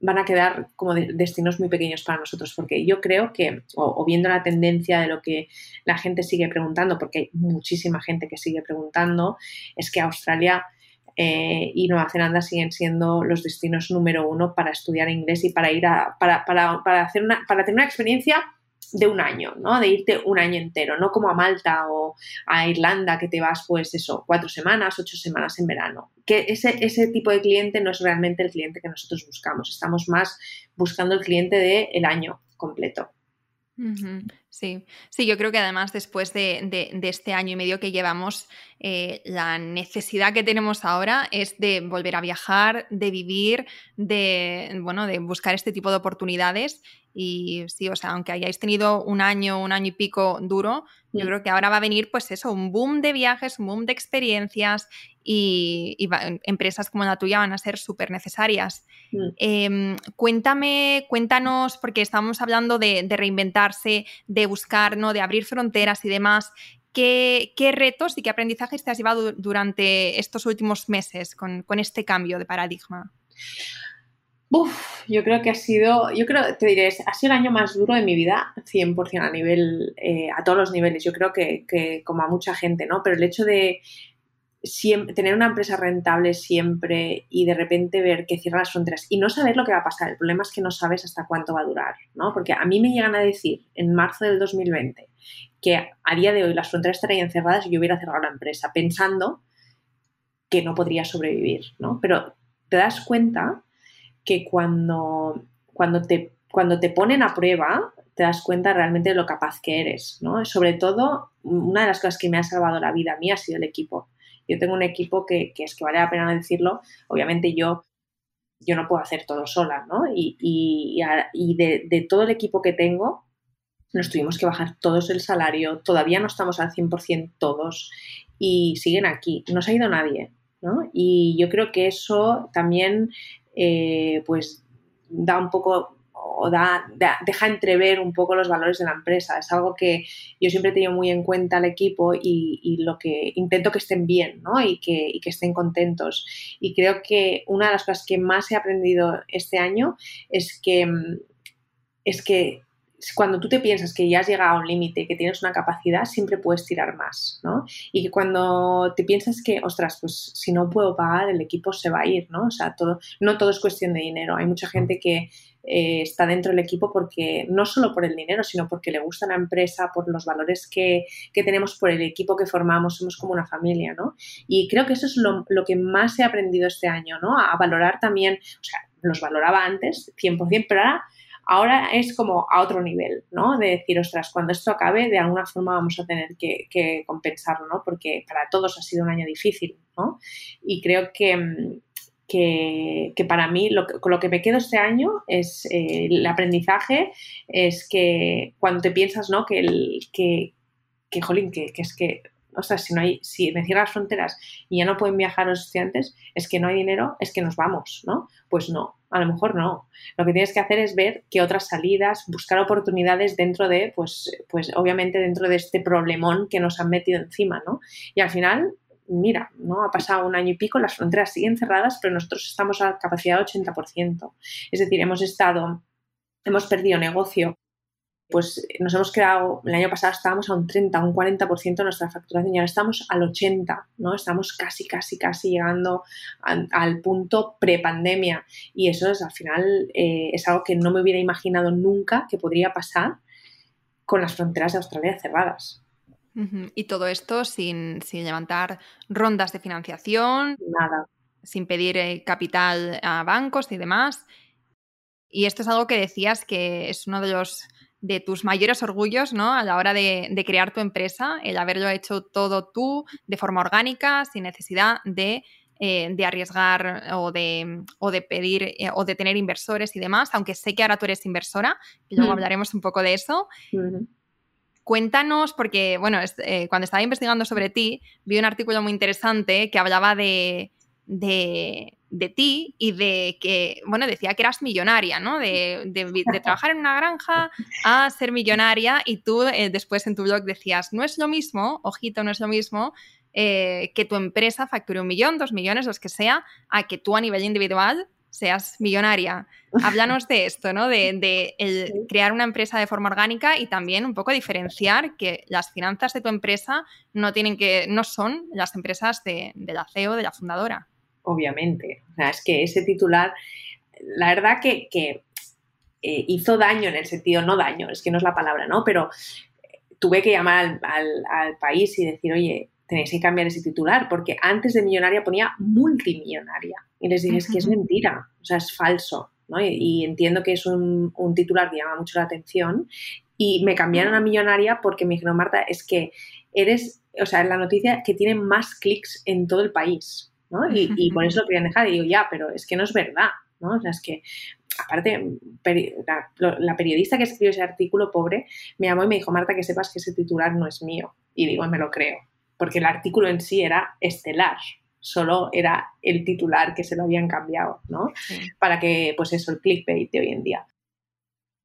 van a quedar como destinos muy pequeños para nosotros, porque yo creo que, o, viendo la tendencia de lo que la gente sigue preguntando, porque hay muchísima gente que sigue preguntando, es que Australia eh, y Nueva Zelanda siguen siendo los destinos número uno para estudiar inglés y para ir a, para, para, para hacer una, para tener una experiencia de un año, ¿no? De irte un año entero, no como a Malta o a Irlanda que te vas pues eso, cuatro semanas, ocho semanas en verano. Que ese, ese tipo de cliente no es realmente el cliente que nosotros buscamos, estamos más buscando el cliente del el año completo. Sí, sí, yo creo que además después de, este año y medio que llevamos, eh, la necesidad que tenemos ahora es de volver a viajar, de vivir, de, bueno, de buscar este tipo de oportunidades. Y sí, o sea, aunque hayáis tenido un año, un año y pico duro, yo creo que ahora va a venir, pues eso, un boom de viajes, un boom de experiencias y, empresas como la tuya van a ser súper necesarias. Mm. Em, cuéntame, cuéntanos, porque estamos hablando de, reinventarse, de buscar, ¿no? de abrir fronteras y demás. ¿Qué, retos y qué aprendizajes te has llevado durante estos últimos meses con, con este cambio de paradigma? Uf, yo creo que ha sido, yo creo, te diré, ha sido el año más duro de mi vida, 100% a nivel, eh, a todos los niveles, yo creo que, que, como a mucha gente, ¿no? Pero el hecho de tener una empresa rentable siempre y de repente ver que cierra las fronteras y no saber lo que va a pasar, el problema es que no sabes hasta cuánto va a durar, ¿no? Porque a mí me llegan a decir en marzo del 2020 que a día de hoy las fronteras estarían cerradas y yo hubiera cerrado la empresa pensando que no podría sobrevivir, ¿no? Pero te das cuenta que cuando, cuando, te, cuando te ponen a prueba te das cuenta realmente de lo capaz que eres, ¿no? Sobre todo, una de las cosas que me ha salvado la vida a mí ha sido el equipo. Yo tengo un equipo que, es que vale la pena decirlo, obviamente yo, yo no puedo hacer todo sola, ¿no? Y, y, de, de, todo el equipo que tengo, nos tuvimos que bajar todos el salario, todavía no estamos al 100% todos y siguen aquí, no se ha ido nadie, ¿no? Y yo creo que eso también eh, pues da un poco o da, deja entrever un poco los valores de la empresa. Es algo que yo siempre he tenido muy en cuenta al equipo y, lo que intento que estén bien ¿no? y, que, y, que, estén contentos. Y creo que una de las cosas que más he aprendido este año es que, es que cuando tú te piensas que ya has llegado a un límite, que tienes una capacidad, siempre puedes tirar más, ¿no? Y que cuando te piensas que, ostras, pues si no puedo pagar, el equipo se va a ir, ¿no? O sea, todo, no todo es cuestión de dinero. Hay mucha gente que eh, está dentro del equipo porque, no solo por el dinero, sino porque le gusta la empresa, por los valores que, que tenemos, por el equipo que formamos, somos como una familia, ¿no? Y creo que eso es lo, lo que más he aprendido este año, ¿no? A valorar también, o sea, los valoraba antes, 100%, pero ahora Ahora es como a otro nivel, ¿no? De decir, ostras, cuando esto acabe, de alguna forma vamos a tener que, compensarlo, ¿no? Porque para todos ha sido un año difícil, ¿no? Y creo que, que, para mí lo, con lo que me quedo este año es eh, el aprendizaje, es que cuando te piensas, ¿no? Que, el, que, que jolín, que, que es que o sea, si no hay, si me cierran las fronteras y ya no pueden viajar los estudiantes, es que no hay dinero, es que nos vamos, ¿no? Pues no, a lo mejor no. Lo que tienes que hacer es ver qué otras salidas, buscar oportunidades dentro de, pues, pues obviamente dentro de este problemón que nos han metido encima, ¿no? Y al final, mira, ¿no? Ha pasado un año y pico, las fronteras siguen cerradas, pero nosotros estamos a capacidad de 80%. Es decir, hemos estado, hemos perdido negocio pues nos hemos quedado, el año pasado estábamos a un 30, un 40% de nuestra facturación y ahora estamos al 80, ¿no? Estamos casi, casi, casi llegando al punto prepandemia y eso es al final eh, es algo que no me hubiera imaginado nunca que podría pasar con las fronteras de Australia cerradas. Y todo esto sin, levantar rondas de financiación. Nada. Sin pedir eh, capital a bancos y demás. Y esto es algo que decías que es uno de los de tus mayores orgullos ¿no? a la hora de, crear tu empresa, el haberlo hecho todo tú de forma orgánica, sin necesidad de eh, de arriesgar o de, de pedir eh, o de tener inversores y demás, aunque sé que ahora tú eres inversora, y luego mm. hablaremos un poco de eso. Cuéntanos, porque bueno, eh, cuando estaba investigando sobre ti, vi un artículo muy interesante que hablaba de, de, ti y de que, bueno, decía que eras millonaria, ¿no? De, de trabajar en una granja a ser millonaria y tú eh, después en tu blog decías, no es lo mismo, ojito, no es lo mismo eh, que tu empresa facture un millón, dos millones, los que sea, a que tú a nivel individual seas millonaria. Háblanos de esto, ¿no? De, crear una empresa de forma orgánica y también un poco diferenciar que las finanzas de tu empresa no tienen que, no son las empresas de, la CEO, de la fundadora. Obviamente. O sea, es que ese titular, la verdad que, eh, hizo daño en el sentido, no daño, es que no es la palabra, ¿no? Pero tuve que llamar al país y decir, oye, tenéis que cambiar ese titular, porque antes de millonaria ponía multimillonaria. Y les dije, es que es mentira, o sea, es falso. ¿no? Y, entiendo que es un, titular que llama mucho la atención. Y me cambiaron a millonaria porque me dijeron, Marta, es que eres, o sea, es la noticia que tiene más clics en todo el país. ¿no? Y, por eso lo querían dejar. Y digo, ya, pero es que no es verdad. ¿no? O sea, es que aparte, la, la, periodista que escribió ese artículo, pobre, me llamó y me dijo, Marta, que sepas que ese titular no es mío. Y digo, me lo creo porque el artículo en sí era estelar, solo era el titular que se lo habían cambiado, ¿no? Para que, pues eso, el clickbait de hoy en día.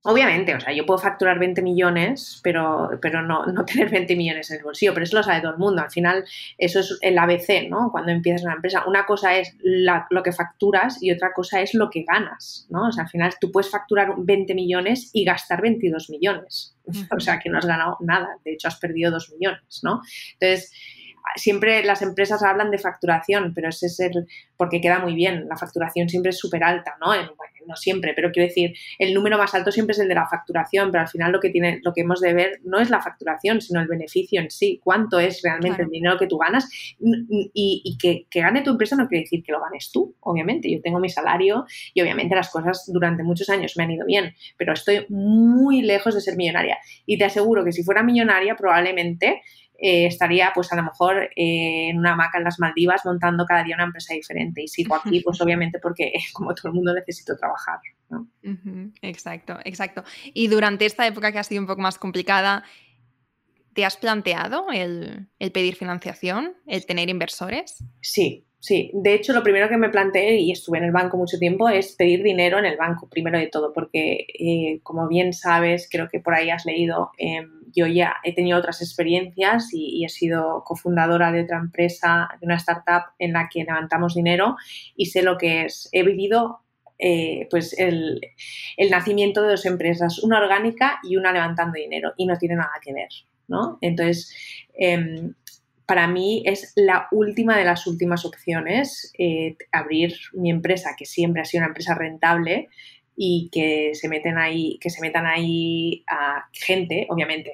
Obviamente, o sea, yo puedo facturar 20 millones, pero, pero no, no, tener 20 millones en el bolsillo, pero eso lo sabe todo el mundo. Al final, eso es el ABC, ¿no? Cuando empiezas una empresa. Una cosa es lo que facturas y otra cosa es lo que ganas, ¿no? O sea, al final tú puedes facturar 20 millones y gastar 22 millones. O sea, que no has ganado nada. De hecho, has perdido 2 millones, ¿no? Entonces, siempre las empresas hablan de facturación, pero ese es el, porque queda muy bien, la facturación siempre es súper alta, ¿no? no siempre, pero quiero decir, el número más alto siempre es el de la facturación, pero al final lo que tiene, lo que hemos de ver no es la facturación, sino el beneficio en sí, cuánto es realmente el dinero que tú ganas y, que, que, gane tu empresa no quiere decir que lo ganes tú, obviamente, yo tengo mi salario y obviamente las cosas durante muchos años me han ido bien, pero estoy muy lejos de ser millonaria y te aseguro que si fuera millonaria probablemente eh, estaría pues a lo mejor eh, en una hamaca en las Maldivas montando cada día una empresa diferente y sigo aquí pues obviamente porque como todo el mundo necesito trabajar. Exacto, exacto. Y durante esta época que ha sido un poco más complicada, ¿te has planteado el, el pedir financiación, el tener inversores? Sí, Sí, de hecho lo primero que me planteé, y estuve en el banco mucho tiempo, es pedir dinero en el banco, primero de todo, porque eh, como bien sabes, creo que por ahí has leído, em, yo ya he tenido otras experiencias y, he sido cofundadora de otra empresa, de una startup en la que levantamos dinero y sé lo que es. He vivido eh, pues el, el, nacimiento de dos empresas, una orgánica y una levantando dinero, y no tiene nada que ver, ¿no? Entonces, em, para mí es la última de las últimas opciones eh, abrir mi empresa, que siempre ha sido una empresa rentable y que se meten ahí, que se metan ahí a gente, obviamente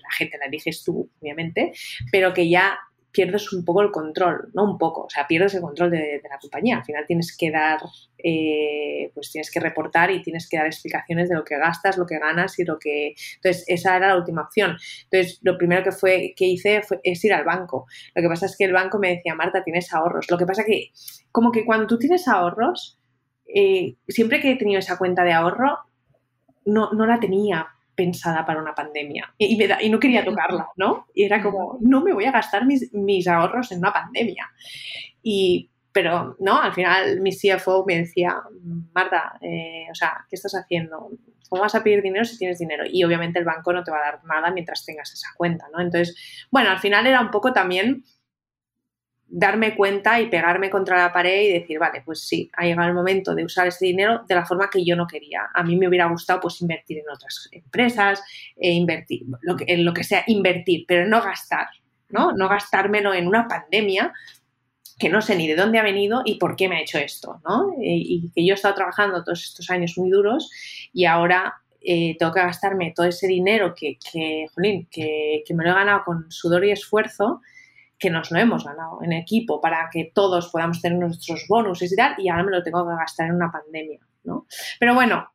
la gente la eliges tú, obviamente, pero que ya pierdes un poco el control, no un poco, o sea, pierdes el control de, la compañía. Al final tienes que dar, eh, pues tienes que reportar y tienes que dar explicaciones de lo que gastas, lo que ganas y lo que... Entonces, esa era la última opción. Entonces, lo primero que, fue, que hice fue, es ir al banco. Lo que pasa es que el banco me decía, Marta, tienes ahorros. Lo que pasa que, como que cuando tú tienes ahorros, eh, siempre que he tenido esa cuenta de ahorro, no, no la tenía pensada para una pandemia y, y, no quería tocarla, ¿no? Y era como, no me voy a gastar mis, mis ahorros en una pandemia. Y, pero, ¿no? Al final mi CFO me decía, Marta, eh, o sea, ¿qué estás haciendo? ¿Cómo vas a pedir dinero si tienes dinero? Y obviamente el banco no te va a dar nada mientras tengas esa cuenta, ¿no? Entonces, bueno, al final era un poco también darme cuenta y pegarme contra la pared y decir, vale, pues sí, ha llegado el momento de usar ese dinero de la forma que yo no quería. A mí me hubiera gustado pues invertir en otras empresas, e invertir, lo que, en lo que sea, invertir, pero no gastar, ¿no? No gastármelo en una pandemia que no sé ni de dónde ha venido y por qué me ha hecho esto, ¿no? Y, que yo he estado trabajando todos estos años muy duros y ahora eh, tengo que gastarme todo ese dinero que, que, que, que me lo he ganado con sudor y esfuerzo que nos lo hemos ganado en equipo para que todos podamos tener nuestros bonus y tal, y ahora me lo tengo que gastar en una pandemia, ¿no? Pero bueno,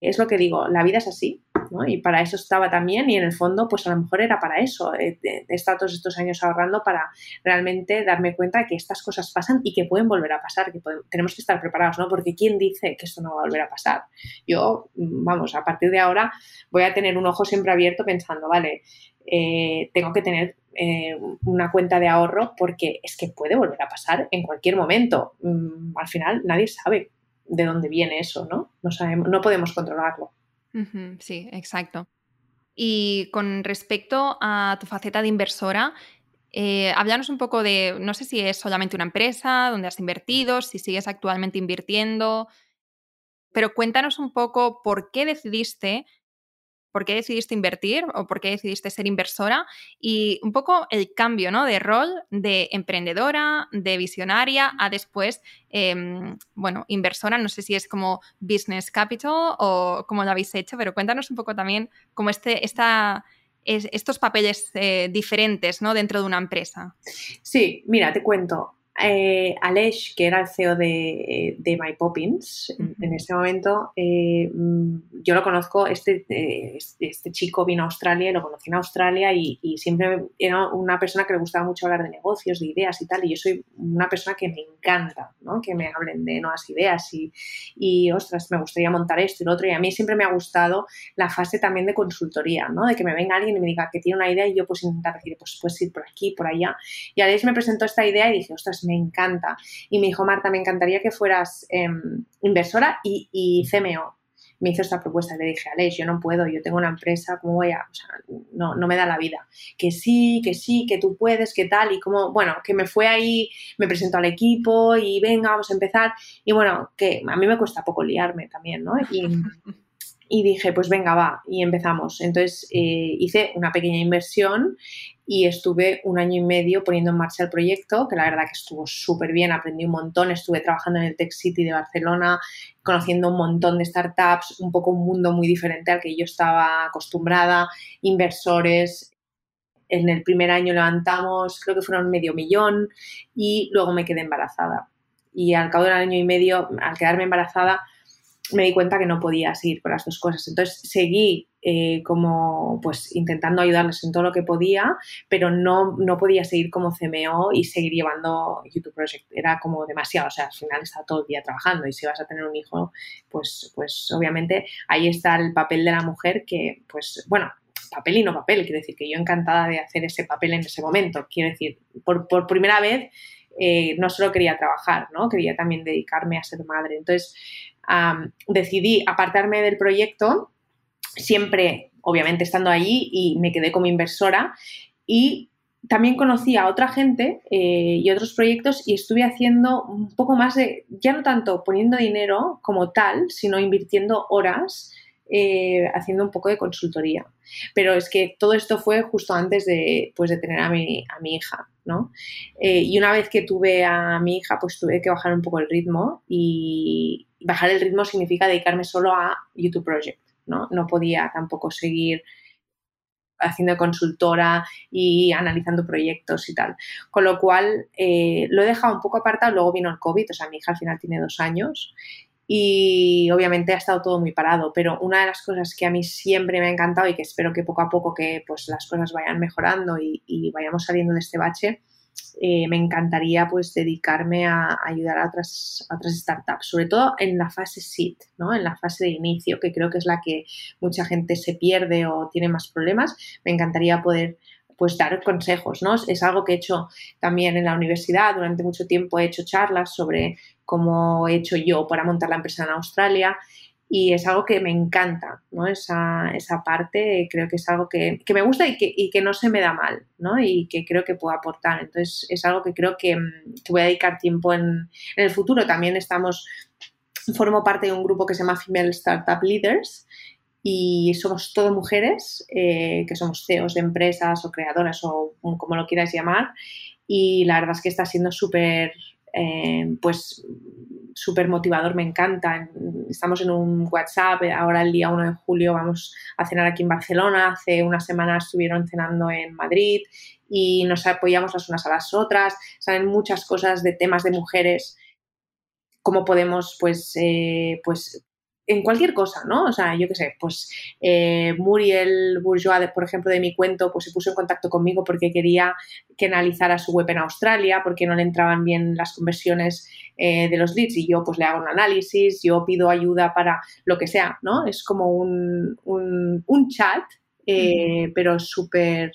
es lo que digo, la vida es así Y para eso estaba también y en el fondo pues a lo mejor era para eso. He, estado todos estos años ahorrando para realmente darme cuenta de que estas cosas pasan y que pueden volver a pasar, que tenemos que estar preparados, ¿no? Porque ¿quién dice que esto no va a volver a pasar? Yo, vamos, a partir de ahora voy a tener un ojo siempre abierto pensando, vale, eh, tengo que tener eh, una cuenta de ahorro porque es que puede volver a pasar en cualquier momento. Mm, al final nadie sabe de dónde viene eso, ¿no? No, sabemos, no podemos controlarlo. Sí, exacto. Y con respecto a tu faceta de inversora, eh, háblanos un poco de, no sé si es solamente una empresa, donde has invertido, si sigues actualmente invirtiendo, pero cuéntanos un poco por qué decidiste por qué decidiste invertir o por qué decidiste ser inversora y un poco el cambio ¿no? de rol de emprendedora, de visionaria a después, em, bueno, inversora, no sé si es como business capital o cómo lo habéis hecho, pero cuéntanos un poco también cómo este, esta, estos papeles eh, diferentes ¿no? dentro de una empresa. Sí, mira, te cuento eh, Aleix, que era el CEO de, de My Poppins, en, ese momento, eh, mm, yo lo conozco, este, eh, este, chico vino a Australia, lo conocí en Australia y, siempre era una persona que le gustaba mucho hablar de negocios, de ideas y tal, y yo soy una persona que me encanta, ¿no? que me hablen de nuevas ideas y, y, ostras, me gustaría montar esto y lo otro, y a mí siempre me ha gustado la fase también de consultoría, ¿no? de que me venga alguien y me diga que tiene una idea y yo pues intentar decir, pues puedes ir por aquí, por allá, y Aleix me presentó esta idea y dije, ostras, me encanta. Y me dijo, Marta, me encantaría que fueras em, inversora y, y, CMO. Me hizo esta propuesta, le dije, Alex, yo no puedo, yo tengo una empresa, ¿cómo voy a...? O sea, no, no me da la vida. Que sí, que sí, que tú puedes, que tal, y como, bueno, que me fue ahí, me presentó al equipo y venga, vamos a empezar. Y bueno, que a mí me cuesta poco liarme también, ¿no? Y, y dije, pues venga, va, y empezamos. Entonces eh, hice una pequeña inversión y estuve un año y medio poniendo en marcha el proyecto, que la verdad que estuvo súper bien, aprendí un montón, estuve trabajando en el Tech City de Barcelona, conociendo un montón de startups, un poco un mundo muy diferente al que yo estaba acostumbrada, inversores. En el primer año levantamos, creo que fueron medio millón y luego me quedé embarazada. Y al cabo de un año y medio, al quedarme embarazada, me di cuenta que no podía seguir con las dos cosas. Entonces seguí eh, como pues intentando ayudarles en todo lo que podía, pero no, no podía seguir como CMO y seguir llevando YouTube Project. Era como demasiado, o sea, al final estaba todo el día trabajando y si vas a tener un hijo, pues, pues obviamente ahí está el papel de la mujer que, pues bueno, papel y no papel, quiero decir que yo encantada de hacer ese papel en ese momento, quiero decir, por, por primera vez eh, no solo quería trabajar, ¿no? Quería también dedicarme a ser madre. Entonces, decidí apartarme del proyecto, siempre, obviamente, estando allí y me quedé como inversora y también conocí a otra gente eh, y otros proyectos y estuve haciendo un poco más de, ya no tanto poniendo dinero como tal, sino invirtiendo horas eh, haciendo un poco de consultoría. Pero es que todo esto fue justo antes de, pues, de tener a mi, a mi hija, ¿no? Eh, y una vez que tuve a mi hija, pues tuve que bajar un poco el ritmo y bajar el ritmo significa dedicarme solo a YouTube Project, ¿no? No podía tampoco seguir haciendo consultora y analizando proyectos y tal. Con lo cual eh, lo he dejado un poco apartado, luego vino el COVID, o sea, mi hija al final tiene dos años y obviamente ha estado todo muy parado, pero una de las cosas que a mí siempre me ha encantado y que espero que poco a poco que pues las cosas vayan mejorando y, vayamos saliendo de este bache, eh, me encantaría pues dedicarme a, ayudar a otras, otras startups, sobre todo en la fase seed, ¿no? en la fase de inicio, que creo que es la que mucha gente se pierde o tiene más problemas. Me encantaría poder pues dar consejos, ¿no? Es algo que he hecho también en la universidad, durante mucho tiempo he hecho charlas sobre cómo he hecho yo para montar la empresa en Australia y es algo que me encanta, ¿no? Esa, esa parte creo que es algo que, me gusta y que, y que, no se me da mal, ¿no? Y que creo que puedo aportar. Entonces es algo que creo que, voy a dedicar tiempo en, en, el futuro. También estamos, formo parte de un grupo que se llama Female Startup Leaders y somos todo mujeres, eh, que somos CEOs de empresas o creadoras o como lo quieras llamar. Y la verdad es que está siendo súper, eh, pues, súper motivador, me encanta. Estamos en un WhatsApp, ahora el día 1 de julio vamos a cenar aquí en Barcelona, hace unas semanas estuvieron cenando en Madrid y nos apoyamos las unas a las otras, salen muchas cosas de temas de mujeres, cómo podemos pues, eh, pues en cualquier cosa, ¿no? O sea, yo qué sé, pues eh, Muriel Bourgeois, por ejemplo, de mi cuento, pues se puso en contacto conmigo porque quería que analizara su web en Australia, porque no le entraban bien las conversiones eh, de los leads y yo pues le hago un análisis, yo pido ayuda para lo que sea, ¿no? Es como un, un, chat, eh, pero súper,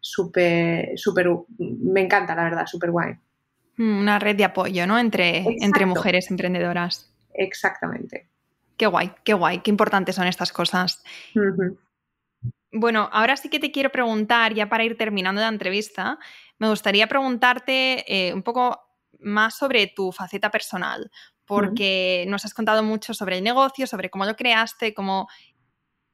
súper, súper, me encanta, la verdad, súper guay. Mm, una red de apoyo, ¿no? Entre, entre mujeres emprendedoras. Exactamente. Qué guay, qué guay, qué importantes son estas cosas. Bueno, ahora sí que te quiero preguntar, ya para ir terminando la entrevista, me gustaría preguntarte eh, un poco más sobre tu faceta personal, porque nos has contado mucho sobre el negocio, sobre cómo lo creaste, cómo,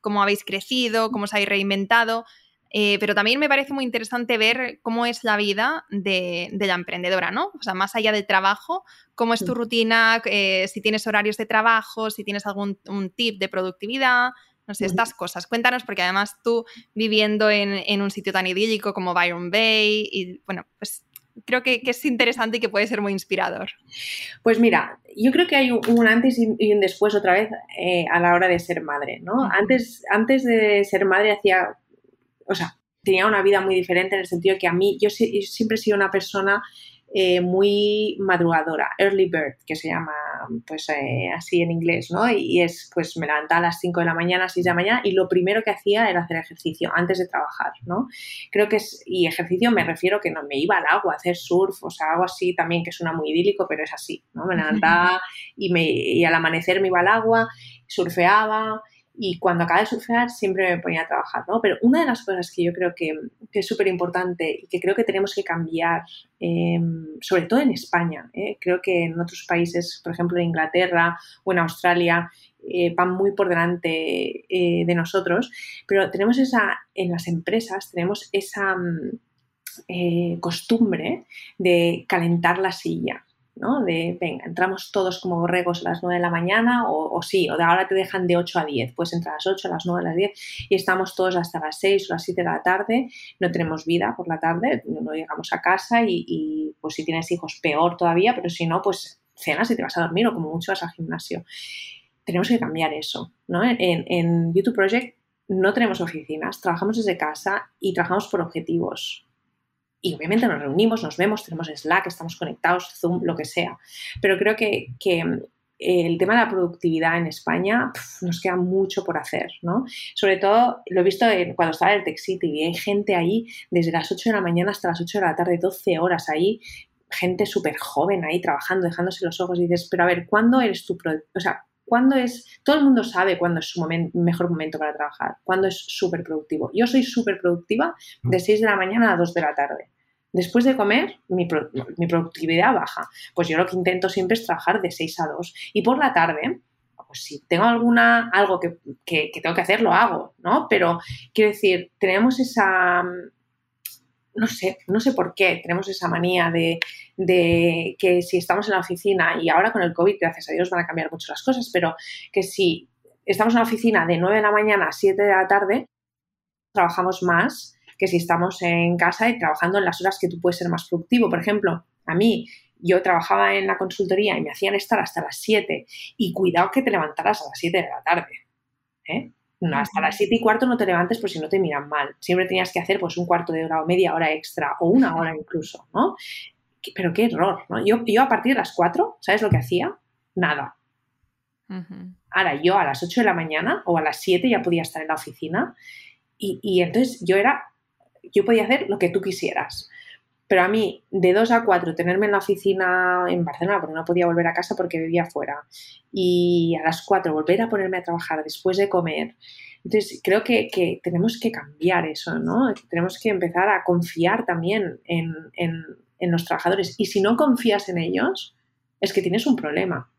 cómo habéis crecido, cómo os habéis reinventado, eh, pero también me parece muy interesante ver cómo es la vida de, la emprendedora, ¿no? O sea, más allá del trabajo, cómo es tu rutina, eh, si tienes horarios de trabajo, si tienes algún un tip de productividad, no sé, estas cosas. Cuéntanos, porque además tú viviendo en, un sitio tan idílico como Byron Bay, y bueno, pues creo que, es interesante y que puede ser muy inspirador. Pues mira, yo creo que hay un, antes y un después otra vez eh, a la hora de ser madre, ¿no? Antes, antes de ser madre hacía o sea, tenía una vida muy diferente en el sentido que a mí, yo, siempre he sido una persona eh, muy madrugadora, early bird, que se llama pues eh, así en inglés, ¿no? Y, es, pues me levantaba a las 5 de la mañana, 6 de la mañana y lo primero que hacía era hacer ejercicio antes de trabajar, ¿no? Creo que es, y ejercicio me refiero que no me iba al agua a hacer surf, o sea, algo así también que suena muy idílico, pero es así, ¿no? Me levantaba y, me, y al amanecer me iba al agua, surfeaba, y cuando acabé de surfear siempre me ponía a trabajar, ¿no? Pero una de las cosas que yo creo que, es súper importante y que creo que tenemos que cambiar, em, sobre todo en España, ¿eh? creo que en otros países, por ejemplo en Inglaterra o en Australia, eh, van muy por delante eh, de nosotros, pero tenemos esa, en las empresas tenemos esa mm, costumbre de calentar la silla. ¿No? De, venga, entramos todos como borregos a las 9 de la mañana o, sí, o de ahora te dejan de 8 a 10, pues entre las 8, a las 9, a las 10 y estamos todos hasta las 6 o las 7 de la tarde, no tenemos vida por la tarde, no llegamos a casa y, pues si tienes hijos peor todavía, pero si no, pues cenas y te vas a dormir o como mucho vas al gimnasio. Tenemos que cambiar eso, ¿no? En, en YouTube Project no tenemos oficinas, trabajamos desde casa y trabajamos por objetivos y obviamente nos reunimos, nos vemos, tenemos Slack, estamos conectados, Zoom, lo que sea. Pero creo que, que el tema de la productividad en España nos queda mucho por hacer, ¿no? Sobre todo, lo he visto cuando estaba en el Tech City y hay gente ahí desde las 8 de la mañana hasta las 8 de la tarde, 12 horas ahí, gente súper joven ahí trabajando, dejándose los ojos y dices, pero a ver, ¿cuándo eres tu... O sea, ¿cuándo es... Todo el mundo sabe cuándo es su mejor momento para trabajar, cuándo es súper productivo. Yo soy súper productiva de 6 de la mañana a 2 de la tarde. Después de comer, mi, productividad baja. Pues yo lo que intento siempre es trabajar de 6 a 2. Y por la tarde, pues si tengo alguna, algo que, tengo que hacer, lo hago, ¿no? Pero quiero decir, tenemos esa, no sé, no sé por qué, tenemos esa manía de, de, que si estamos en la oficina, y ahora con el COVID, gracias a Dios, van a cambiar mucho las cosas, pero que si estamos en la oficina de 9 de la mañana a 7 de la tarde, trabajamos más que si estamos en casa y trabajando en las horas que tú puedes ser más productivo. Por ejemplo, a mí, yo trabajaba en la consultoría y me hacían estar hasta las 7 y cuidado que te levantaras a las 7 de la tarde. ¿eh? No, hasta las 7 y cuarto no te levantes por si no te miran mal. Siempre tenías que hacer pues un cuarto de hora o media hora extra o una hora incluso, ¿no? Pero qué error, ¿no? Yo, yo a partir de las 4, ¿sabes lo que hacía? Nada. Ahora, yo a las 8 de la mañana o a las 7 ya podía estar en la oficina y, y entonces yo era yo podía hacer lo que tú quisieras. Pero a mí, de 2 a 4, tenerme en la oficina en Barcelona, porque no podía volver a casa porque vivía fuera, y a las 4 volver a ponerme a trabajar después de comer. Entonces, creo que, tenemos que cambiar eso, ¿no? Tenemos que empezar a confiar también en, en los trabajadores. Y si no confías en ellos, es que tienes un problema.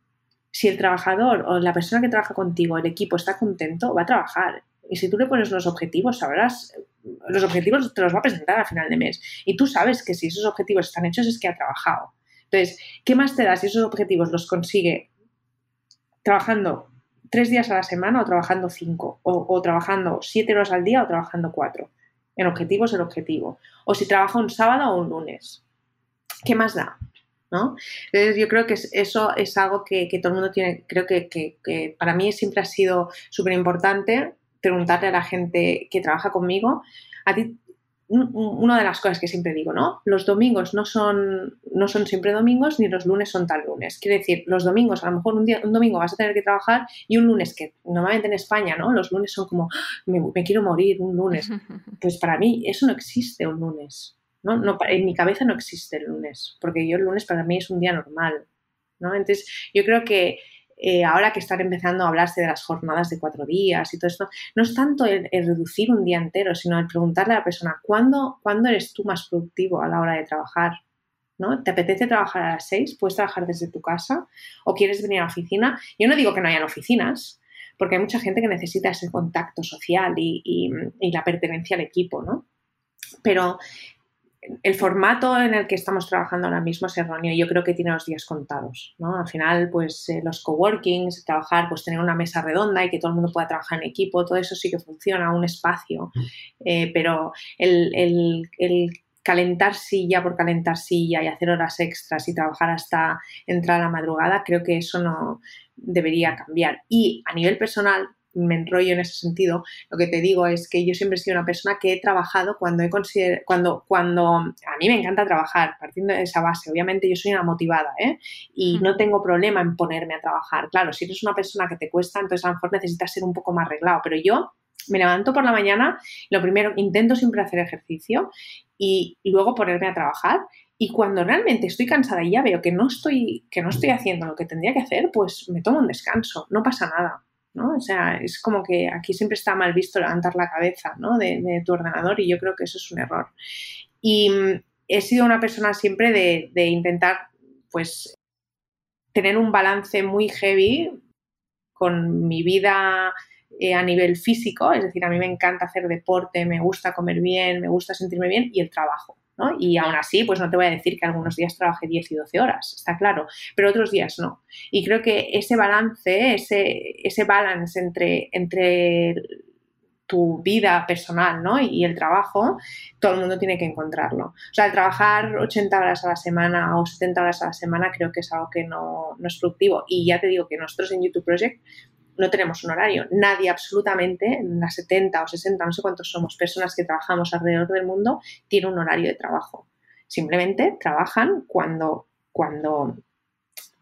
Si el trabajador o la persona que trabaja contigo, el equipo, está contento, va a trabajar. Y si tú le pones los objetivos, sabrás los objetivos te los va a presentar a final de mes. Y tú sabes que si esos objetivos están hechos es que ha trabajado. Entonces, ¿qué más te da si esos objetivos los consigue trabajando tres días a la semana o trabajando cinco? O, trabajando siete horas al día o trabajando cuatro. El objetivo es el objetivo. O si trabaja un sábado o un lunes. ¿Qué más da? ¿no? Entonces yo creo que eso es algo que, todo el mundo tiene, creo que, que para mí siempre ha sido súper importante preguntarle a la gente que trabaja conmigo, a ti una de las cosas que siempre digo, ¿no? Los domingos no son, no son siempre domingos ni los lunes son tal lunes. Quiere decir, los domingos, a lo mejor un, día, un domingo vas a tener que trabajar y un lunes, que normalmente en España, ¿no? Los lunes son como, ah, me, quiero morir un lunes. Pues para mí eso no existe un lunes, ¿no? no en mi cabeza no existe el lunes, porque yo el lunes para mí es un día normal, ¿no? Entonces yo creo que eh, ahora que están empezando a hablarse de las jornadas de cuatro días y todo esto, no es tanto el, reducir un día entero, sino el preguntarle a la persona, ¿cuándo, ¿cuándo eres tú más productivo a la hora de trabajar? ¿no? ¿Te apetece trabajar a las seis? ¿Puedes trabajar desde tu casa? ¿O quieres venir a la oficina? Yo no digo que no hayan oficinas, porque hay mucha gente que necesita ese contacto social y, y la pertenencia al equipo, ¿no? Pero el formato en el que estamos trabajando ahora mismo es erróneo. Yo creo que tiene los días contados, ¿no? Al final, pues eh, los coworkings, trabajar, pues tener una mesa redonda y que todo el mundo pueda trabajar en equipo, todo eso sí que funciona, un espacio. Mm. Eh, pero el, calentar silla por calentar silla y hacer horas extras y trabajar hasta entrar a la madrugada, creo que eso no debería cambiar. Y a nivel personal, me enrollo en ese sentido, lo que te digo es que yo siempre he sido una persona que he trabajado cuando he cuando, cuando a mí me encanta trabajar, partiendo de esa base. Obviamente yo soy una motivada, ¿eh? Y no tengo problema en ponerme a trabajar. Claro, si eres una persona que te cuesta, entonces a lo mejor necesitas ser un poco más arreglado. Pero yo me levanto por la mañana, lo primero, intento siempre hacer ejercicio y luego ponerme a trabajar. Y cuando realmente estoy cansada y ya veo que no estoy, que no estoy haciendo lo que tendría que hacer, pues me tomo un descanso, no pasa nada. ¿No? O sea, es como que aquí siempre está mal visto levantar la cabeza, ¿no? De, tu ordenador y yo creo que eso es un error. Y mm, he sido una persona siempre de, intentar, pues, tener un balance muy heavy con mi vida eh, a nivel físico, es decir, a mí me encanta hacer deporte, me gusta comer bien, me gusta sentirme bien y el trabajo. Y aún así, pues no te voy a decir que algunos días trabajé 10 y 12 horas, está claro, pero otros días no. Y creo que ese balance, ese, ese balance entre, entre tu vida personal ¿no? y el trabajo, todo el mundo tiene que encontrarlo. O sea, el trabajar 80 horas a la semana o 70 horas a la semana creo que es algo que no, no es productivo. Y ya te digo que nosotros en YouTube Project no tenemos un horario. Nadie absolutamente, las 70 o 60, no sé cuántos somos, personas que trabajamos alrededor del mundo, tiene un horario de trabajo. Simplemente trabajan cuando, cuando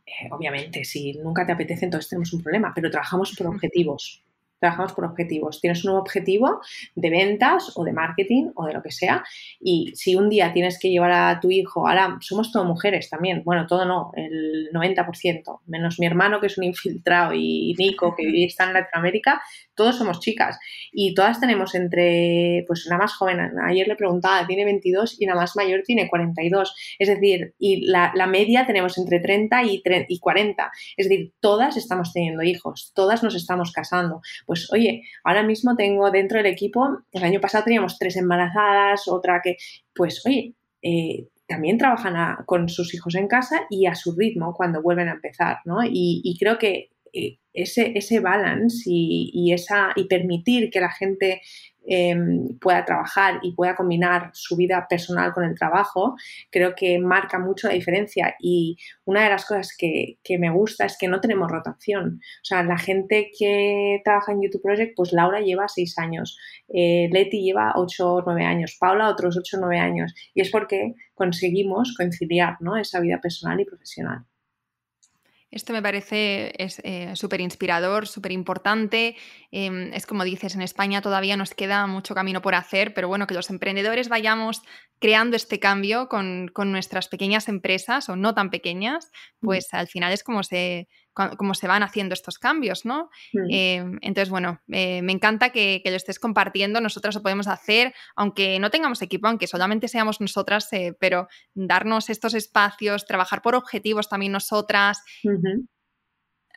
eh, obviamente, si nunca te apetece, entonces tenemos un problema, pero trabajamos por objetivos trabajamos por objetivos. Tienes un objetivo de ventas o de marketing o de lo que sea y si un día tienes que llevar a tu hijo, ahora somos todo mujeres también, bueno, todo no, el 90%, menos mi hermano que es un infiltrado y Nico que está en Latinoamérica, todos somos chicas y todas tenemos entre, pues la más joven, ayer le preguntaba, tiene 22 y la más mayor tiene 42, es decir, y la, media tenemos entre 30 y, y 40, es decir, todas estamos teniendo hijos, todas nos estamos casando. Pues oye, ahora mismo tengo dentro del equipo, el año pasado teníamos tres embarazadas, otra que, pues oye, eh, también trabajan con sus hijos en casa y a su ritmo cuando vuelven a empezar, ¿no? Y, creo que ese, ese balance y, esa, y permitir que la gente Em, pueda trabajar y pueda combinar su vida personal con el trabajo, creo que marca mucho la diferencia. Y una de las cosas que, me gusta es que no tenemos rotación. O sea, la gente que trabaja en YouTube Project, pues Laura lleva seis años, eh, Leti lleva ocho o nueve años, Paula otros ocho o nueve años. Y es porque conseguimos conciliar ¿no? esa vida personal y profesional. Esto me parece eh, súper inspirador, súper importante. Em, es como dices, en España todavía nos queda mucho camino por hacer, pero bueno, que los emprendedores vayamos creando este cambio con, con nuestras pequeñas empresas o no tan pequeñas, pues al final es como se, cómo se van haciendo estos cambios, ¿no? Mm. Eh, entonces, bueno, eh, me encanta que, lo estés compartiendo, nosotras lo podemos hacer, aunque no tengamos equipo, aunque solamente seamos nosotras, eh, pero darnos estos espacios, trabajar por objetivos también nosotras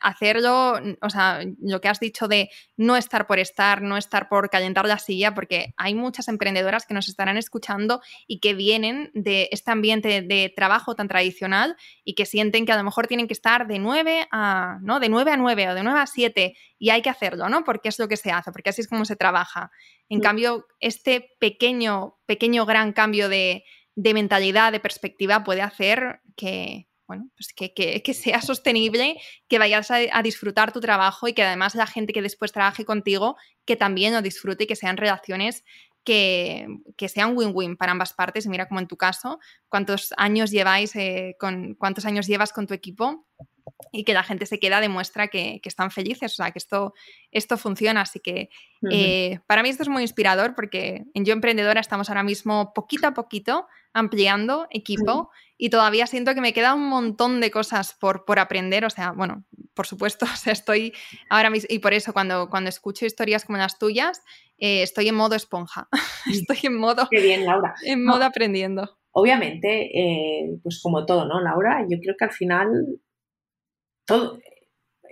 hacerlo, o sea, lo que has dicho de no estar por estar, no estar por calentar la silla, porque hay muchas emprendedoras que nos estarán escuchando y que vienen de este ambiente de trabajo tan tradicional y que sienten que a lo mejor tienen que estar de 9 a, ¿no? De 9 a 9 o de 9 a 7 y hay que hacerlo, ¿no? Porque es lo que se hace, porque así es como se trabaja. En mm. cambio, este pequeño, pequeño, gran cambio de, de mentalidad, de perspectiva puede hacer que, pues que, que, sea sostenible, que vayas a, disfrutar tu trabajo y que además la gente que después trabaje contigo, que también lo disfrute y que sean relaciones que, que sean win-win para ambas partes. Mira como en tu caso, cuántos años lleváis, eh, con, cuántos años llevas con tu equipo y que la gente se queda demuestra que, que están felices, o sea, que esto, esto funciona. Así que eh, para mí esto es muy inspirador porque en Yo Emprendedora estamos ahora mismo poquito a poquito ampliando equipo y todavía siento que me queda un montón de cosas por, por aprender. O sea, bueno, por supuesto, o sea, estoy ahora mismo, y por eso cuando, cuando escucho historias como las tuyas, eh, estoy en modo esponja. estoy en modo... Qué bien, Laura. En modo aprendiendo. Obviamente, eh, pues como todo, ¿no, Laura? Yo creo que al final todo,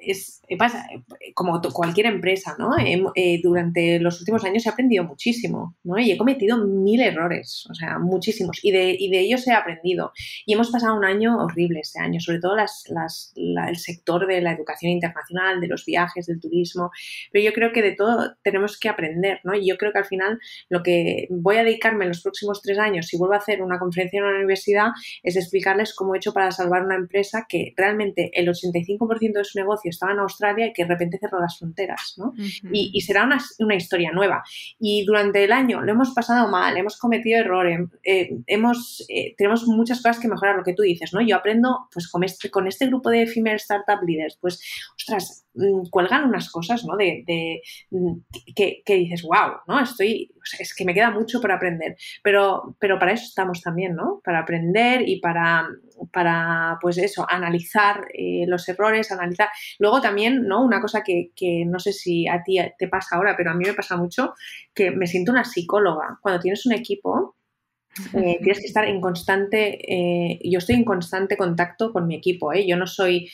es, pasa, como cualquier empresa, ¿no? Eh, durante los últimos años he aprendido muchísimo, ¿no? Y he cometido mil errores, o sea, muchísimos. Y de, y de ellos he aprendido. Y hemos pasado un año horrible este año, sobre todo las, las, el sector de la educación internacional, de los viajes, del turismo. Pero yo creo que de todo tenemos que aprender, ¿no? Y yo creo que al final lo que voy a dedicarme en los próximos tres años, si vuelvo a hacer una conferencia en una universidad, es explicarles cómo he hecho para salvar una empresa que realmente el 85% de su negocio estaba en Australia y que de repente cerró las fronteras, ¿no? y, será una, una, historia nueva. Y durante el año lo hemos pasado mal, hemos cometido errores, eh, hemos, eh, tenemos muchas cosas que mejorar, lo que tú dices, ¿no? Yo aprendo, pues con este, con este grupo de female startup leaders, pues, ostras, mm, cuelgan unas cosas, ¿no? De, de mm, que, que, dices, wow, ¿no? Estoy, es que me queda mucho por aprender, pero, pero para eso estamos también, ¿no? Para aprender y para, para pues eso, analizar eh, los errores, analizar. Luego también, ¿no? Una cosa que, que, no sé si a ti te pasa ahora, pero a mí me pasa mucho, que me siento una psicóloga. Cuando tienes un equipo, eh, tienes que estar en constante, eh, yo estoy en constante contacto con mi equipo, ¿eh? yo no soy,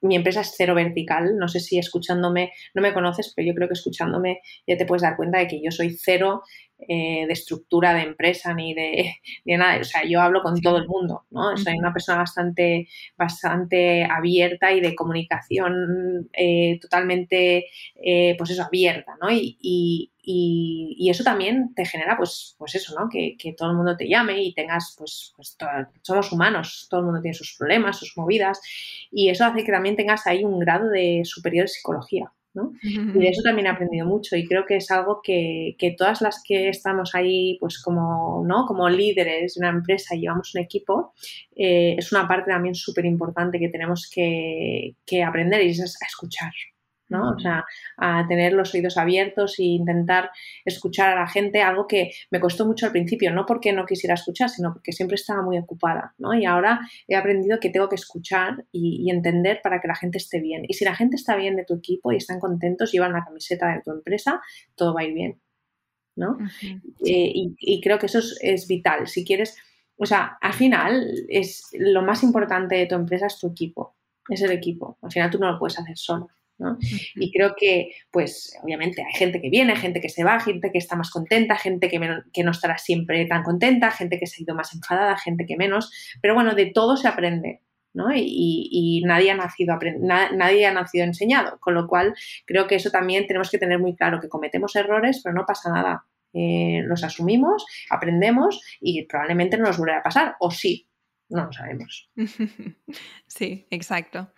mi empresa es cero vertical, no sé si escuchándome, no me conoces, pero yo creo que escuchándome ya te puedes dar cuenta de que yo soy cero eh, de estructura de empresa ni de, nada. O sea, yo hablo con todo el mundo, ¿no? Soy una persona bastante, bastante abierta y de comunicación eh, totalmente, eh, pues eso, abierta, ¿no? Y, y, y, eso también te genera, pues, pues eso, ¿no? Que, que todo el mundo te llame y tengas, pues, pues somos humanos, todo el mundo tiene sus problemas, sus movidas, y eso hace que también tengas ahí un grado de superior psicología. Y de eso también he aprendido mucho y creo que es algo que, todas las que estamos ahí pues como, ¿no? como líderes de una empresa y llevamos un equipo, eh, es una parte también súper importante que tenemos que, que aprender y es a escuchar. ¿No? O sea, a tener los oídos abiertos e intentar escuchar a la gente, algo que me costó mucho al principio, no porque no quisiera escuchar, sino porque siempre estaba muy ocupada, ¿no? Y ahora he aprendido que tengo que escuchar y, entender para que la gente esté bien. Y si la gente está bien de tu equipo y están contentos, llevan la camiseta de tu empresa, todo va a ir bien, ¿no? Eh, y, creo que eso es, es vital. Si quieres, o sea, al final es lo más importante de tu empresa es tu equipo, es el equipo. Al final tú no lo puedes hacer solo. Y creo que, pues, obviamente hay gente que viene, gente que se va, gente que está más contenta, gente que, que, no estará siempre tan contenta, gente que se ha ido más enfadada, gente que menos, pero bueno, de todo se aprende. ¿no? Y, nadie, ha nacido nadie ha nacido enseñado, con lo cual creo que eso también tenemos que tener muy claro, que cometemos errores, pero no pasa nada. Eh, los asumimos, aprendemos y probablemente no nos vuelva a pasar, o sí, no lo sabemos. Sí, exacto.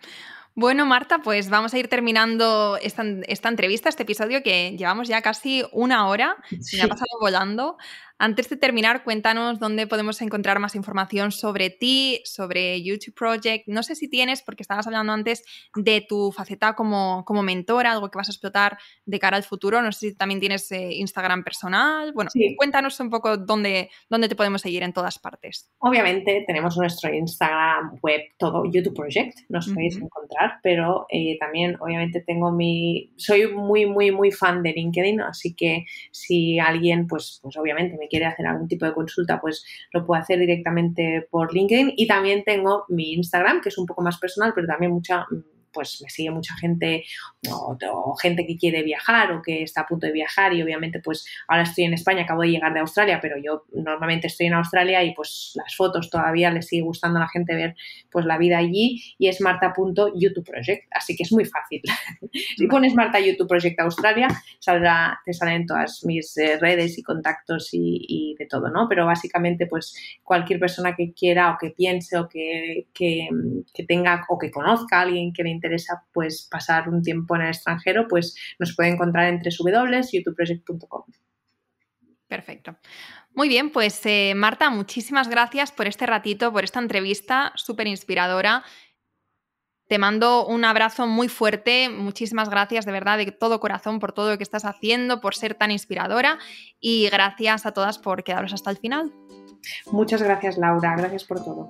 Bueno, Marta, pues vamos a ir terminando esta, entrevista, este episodio que llevamos ya casi una hora. Se me ha pasado volando. Antes de terminar, cuéntanos dónde podemos encontrar más información sobre ti, sobre YouTube Project. No sé si tienes, porque estabas hablando antes de tu faceta como, como mentora, algo que vas a explotar de cara al futuro. No sé si también tienes eh, Instagram personal. Bueno, cuéntanos un poco dónde, dónde te podemos seguir en todas partes. Obviamente tenemos nuestro Instagram web, todo YouTube Project, nos podéis encontrar, pero eh, también obviamente tengo mi... Soy muy, muy, muy fan de LinkedIn, así que si alguien, pues, pues obviamente me quiere hacer algún tipo de consulta, pues lo puede hacer directamente por LinkedIn. Y también tengo mi Instagram, que es un poco más personal, pero también mucha pues me sigue mucha gente o, gente que quiere viajar o que está a punto de viajar y obviamente pues ahora estoy en España, acabo de llegar de Australia, pero yo normalmente estoy en Australia y pues las fotos todavía les sigue gustando a la gente ver pues la vida allí y es marta.youtubeproject, así que es muy fácil. si pones Marta YouTube Project Australia, saldrá, te salen todas mis eh, redes y contactos y, de todo, ¿no? Pero básicamente pues cualquier persona que quiera o que piense o que, que, tenga o que conozca a alguien que le interesa pues pasar un tiempo en el extranjero, pues nos puede encontrar en www.youtubeproject.com. Perfecto. Muy bien, pues eh, Marta, muchísimas gracias por este ratito, por esta entrevista súper inspiradora. Te mando un abrazo muy fuerte, muchísimas gracias de verdad de todo corazón por todo lo que estás haciendo, por ser tan inspiradora y gracias a todas por quedaros hasta el final. Muchas gracias Laura, gracias por todo.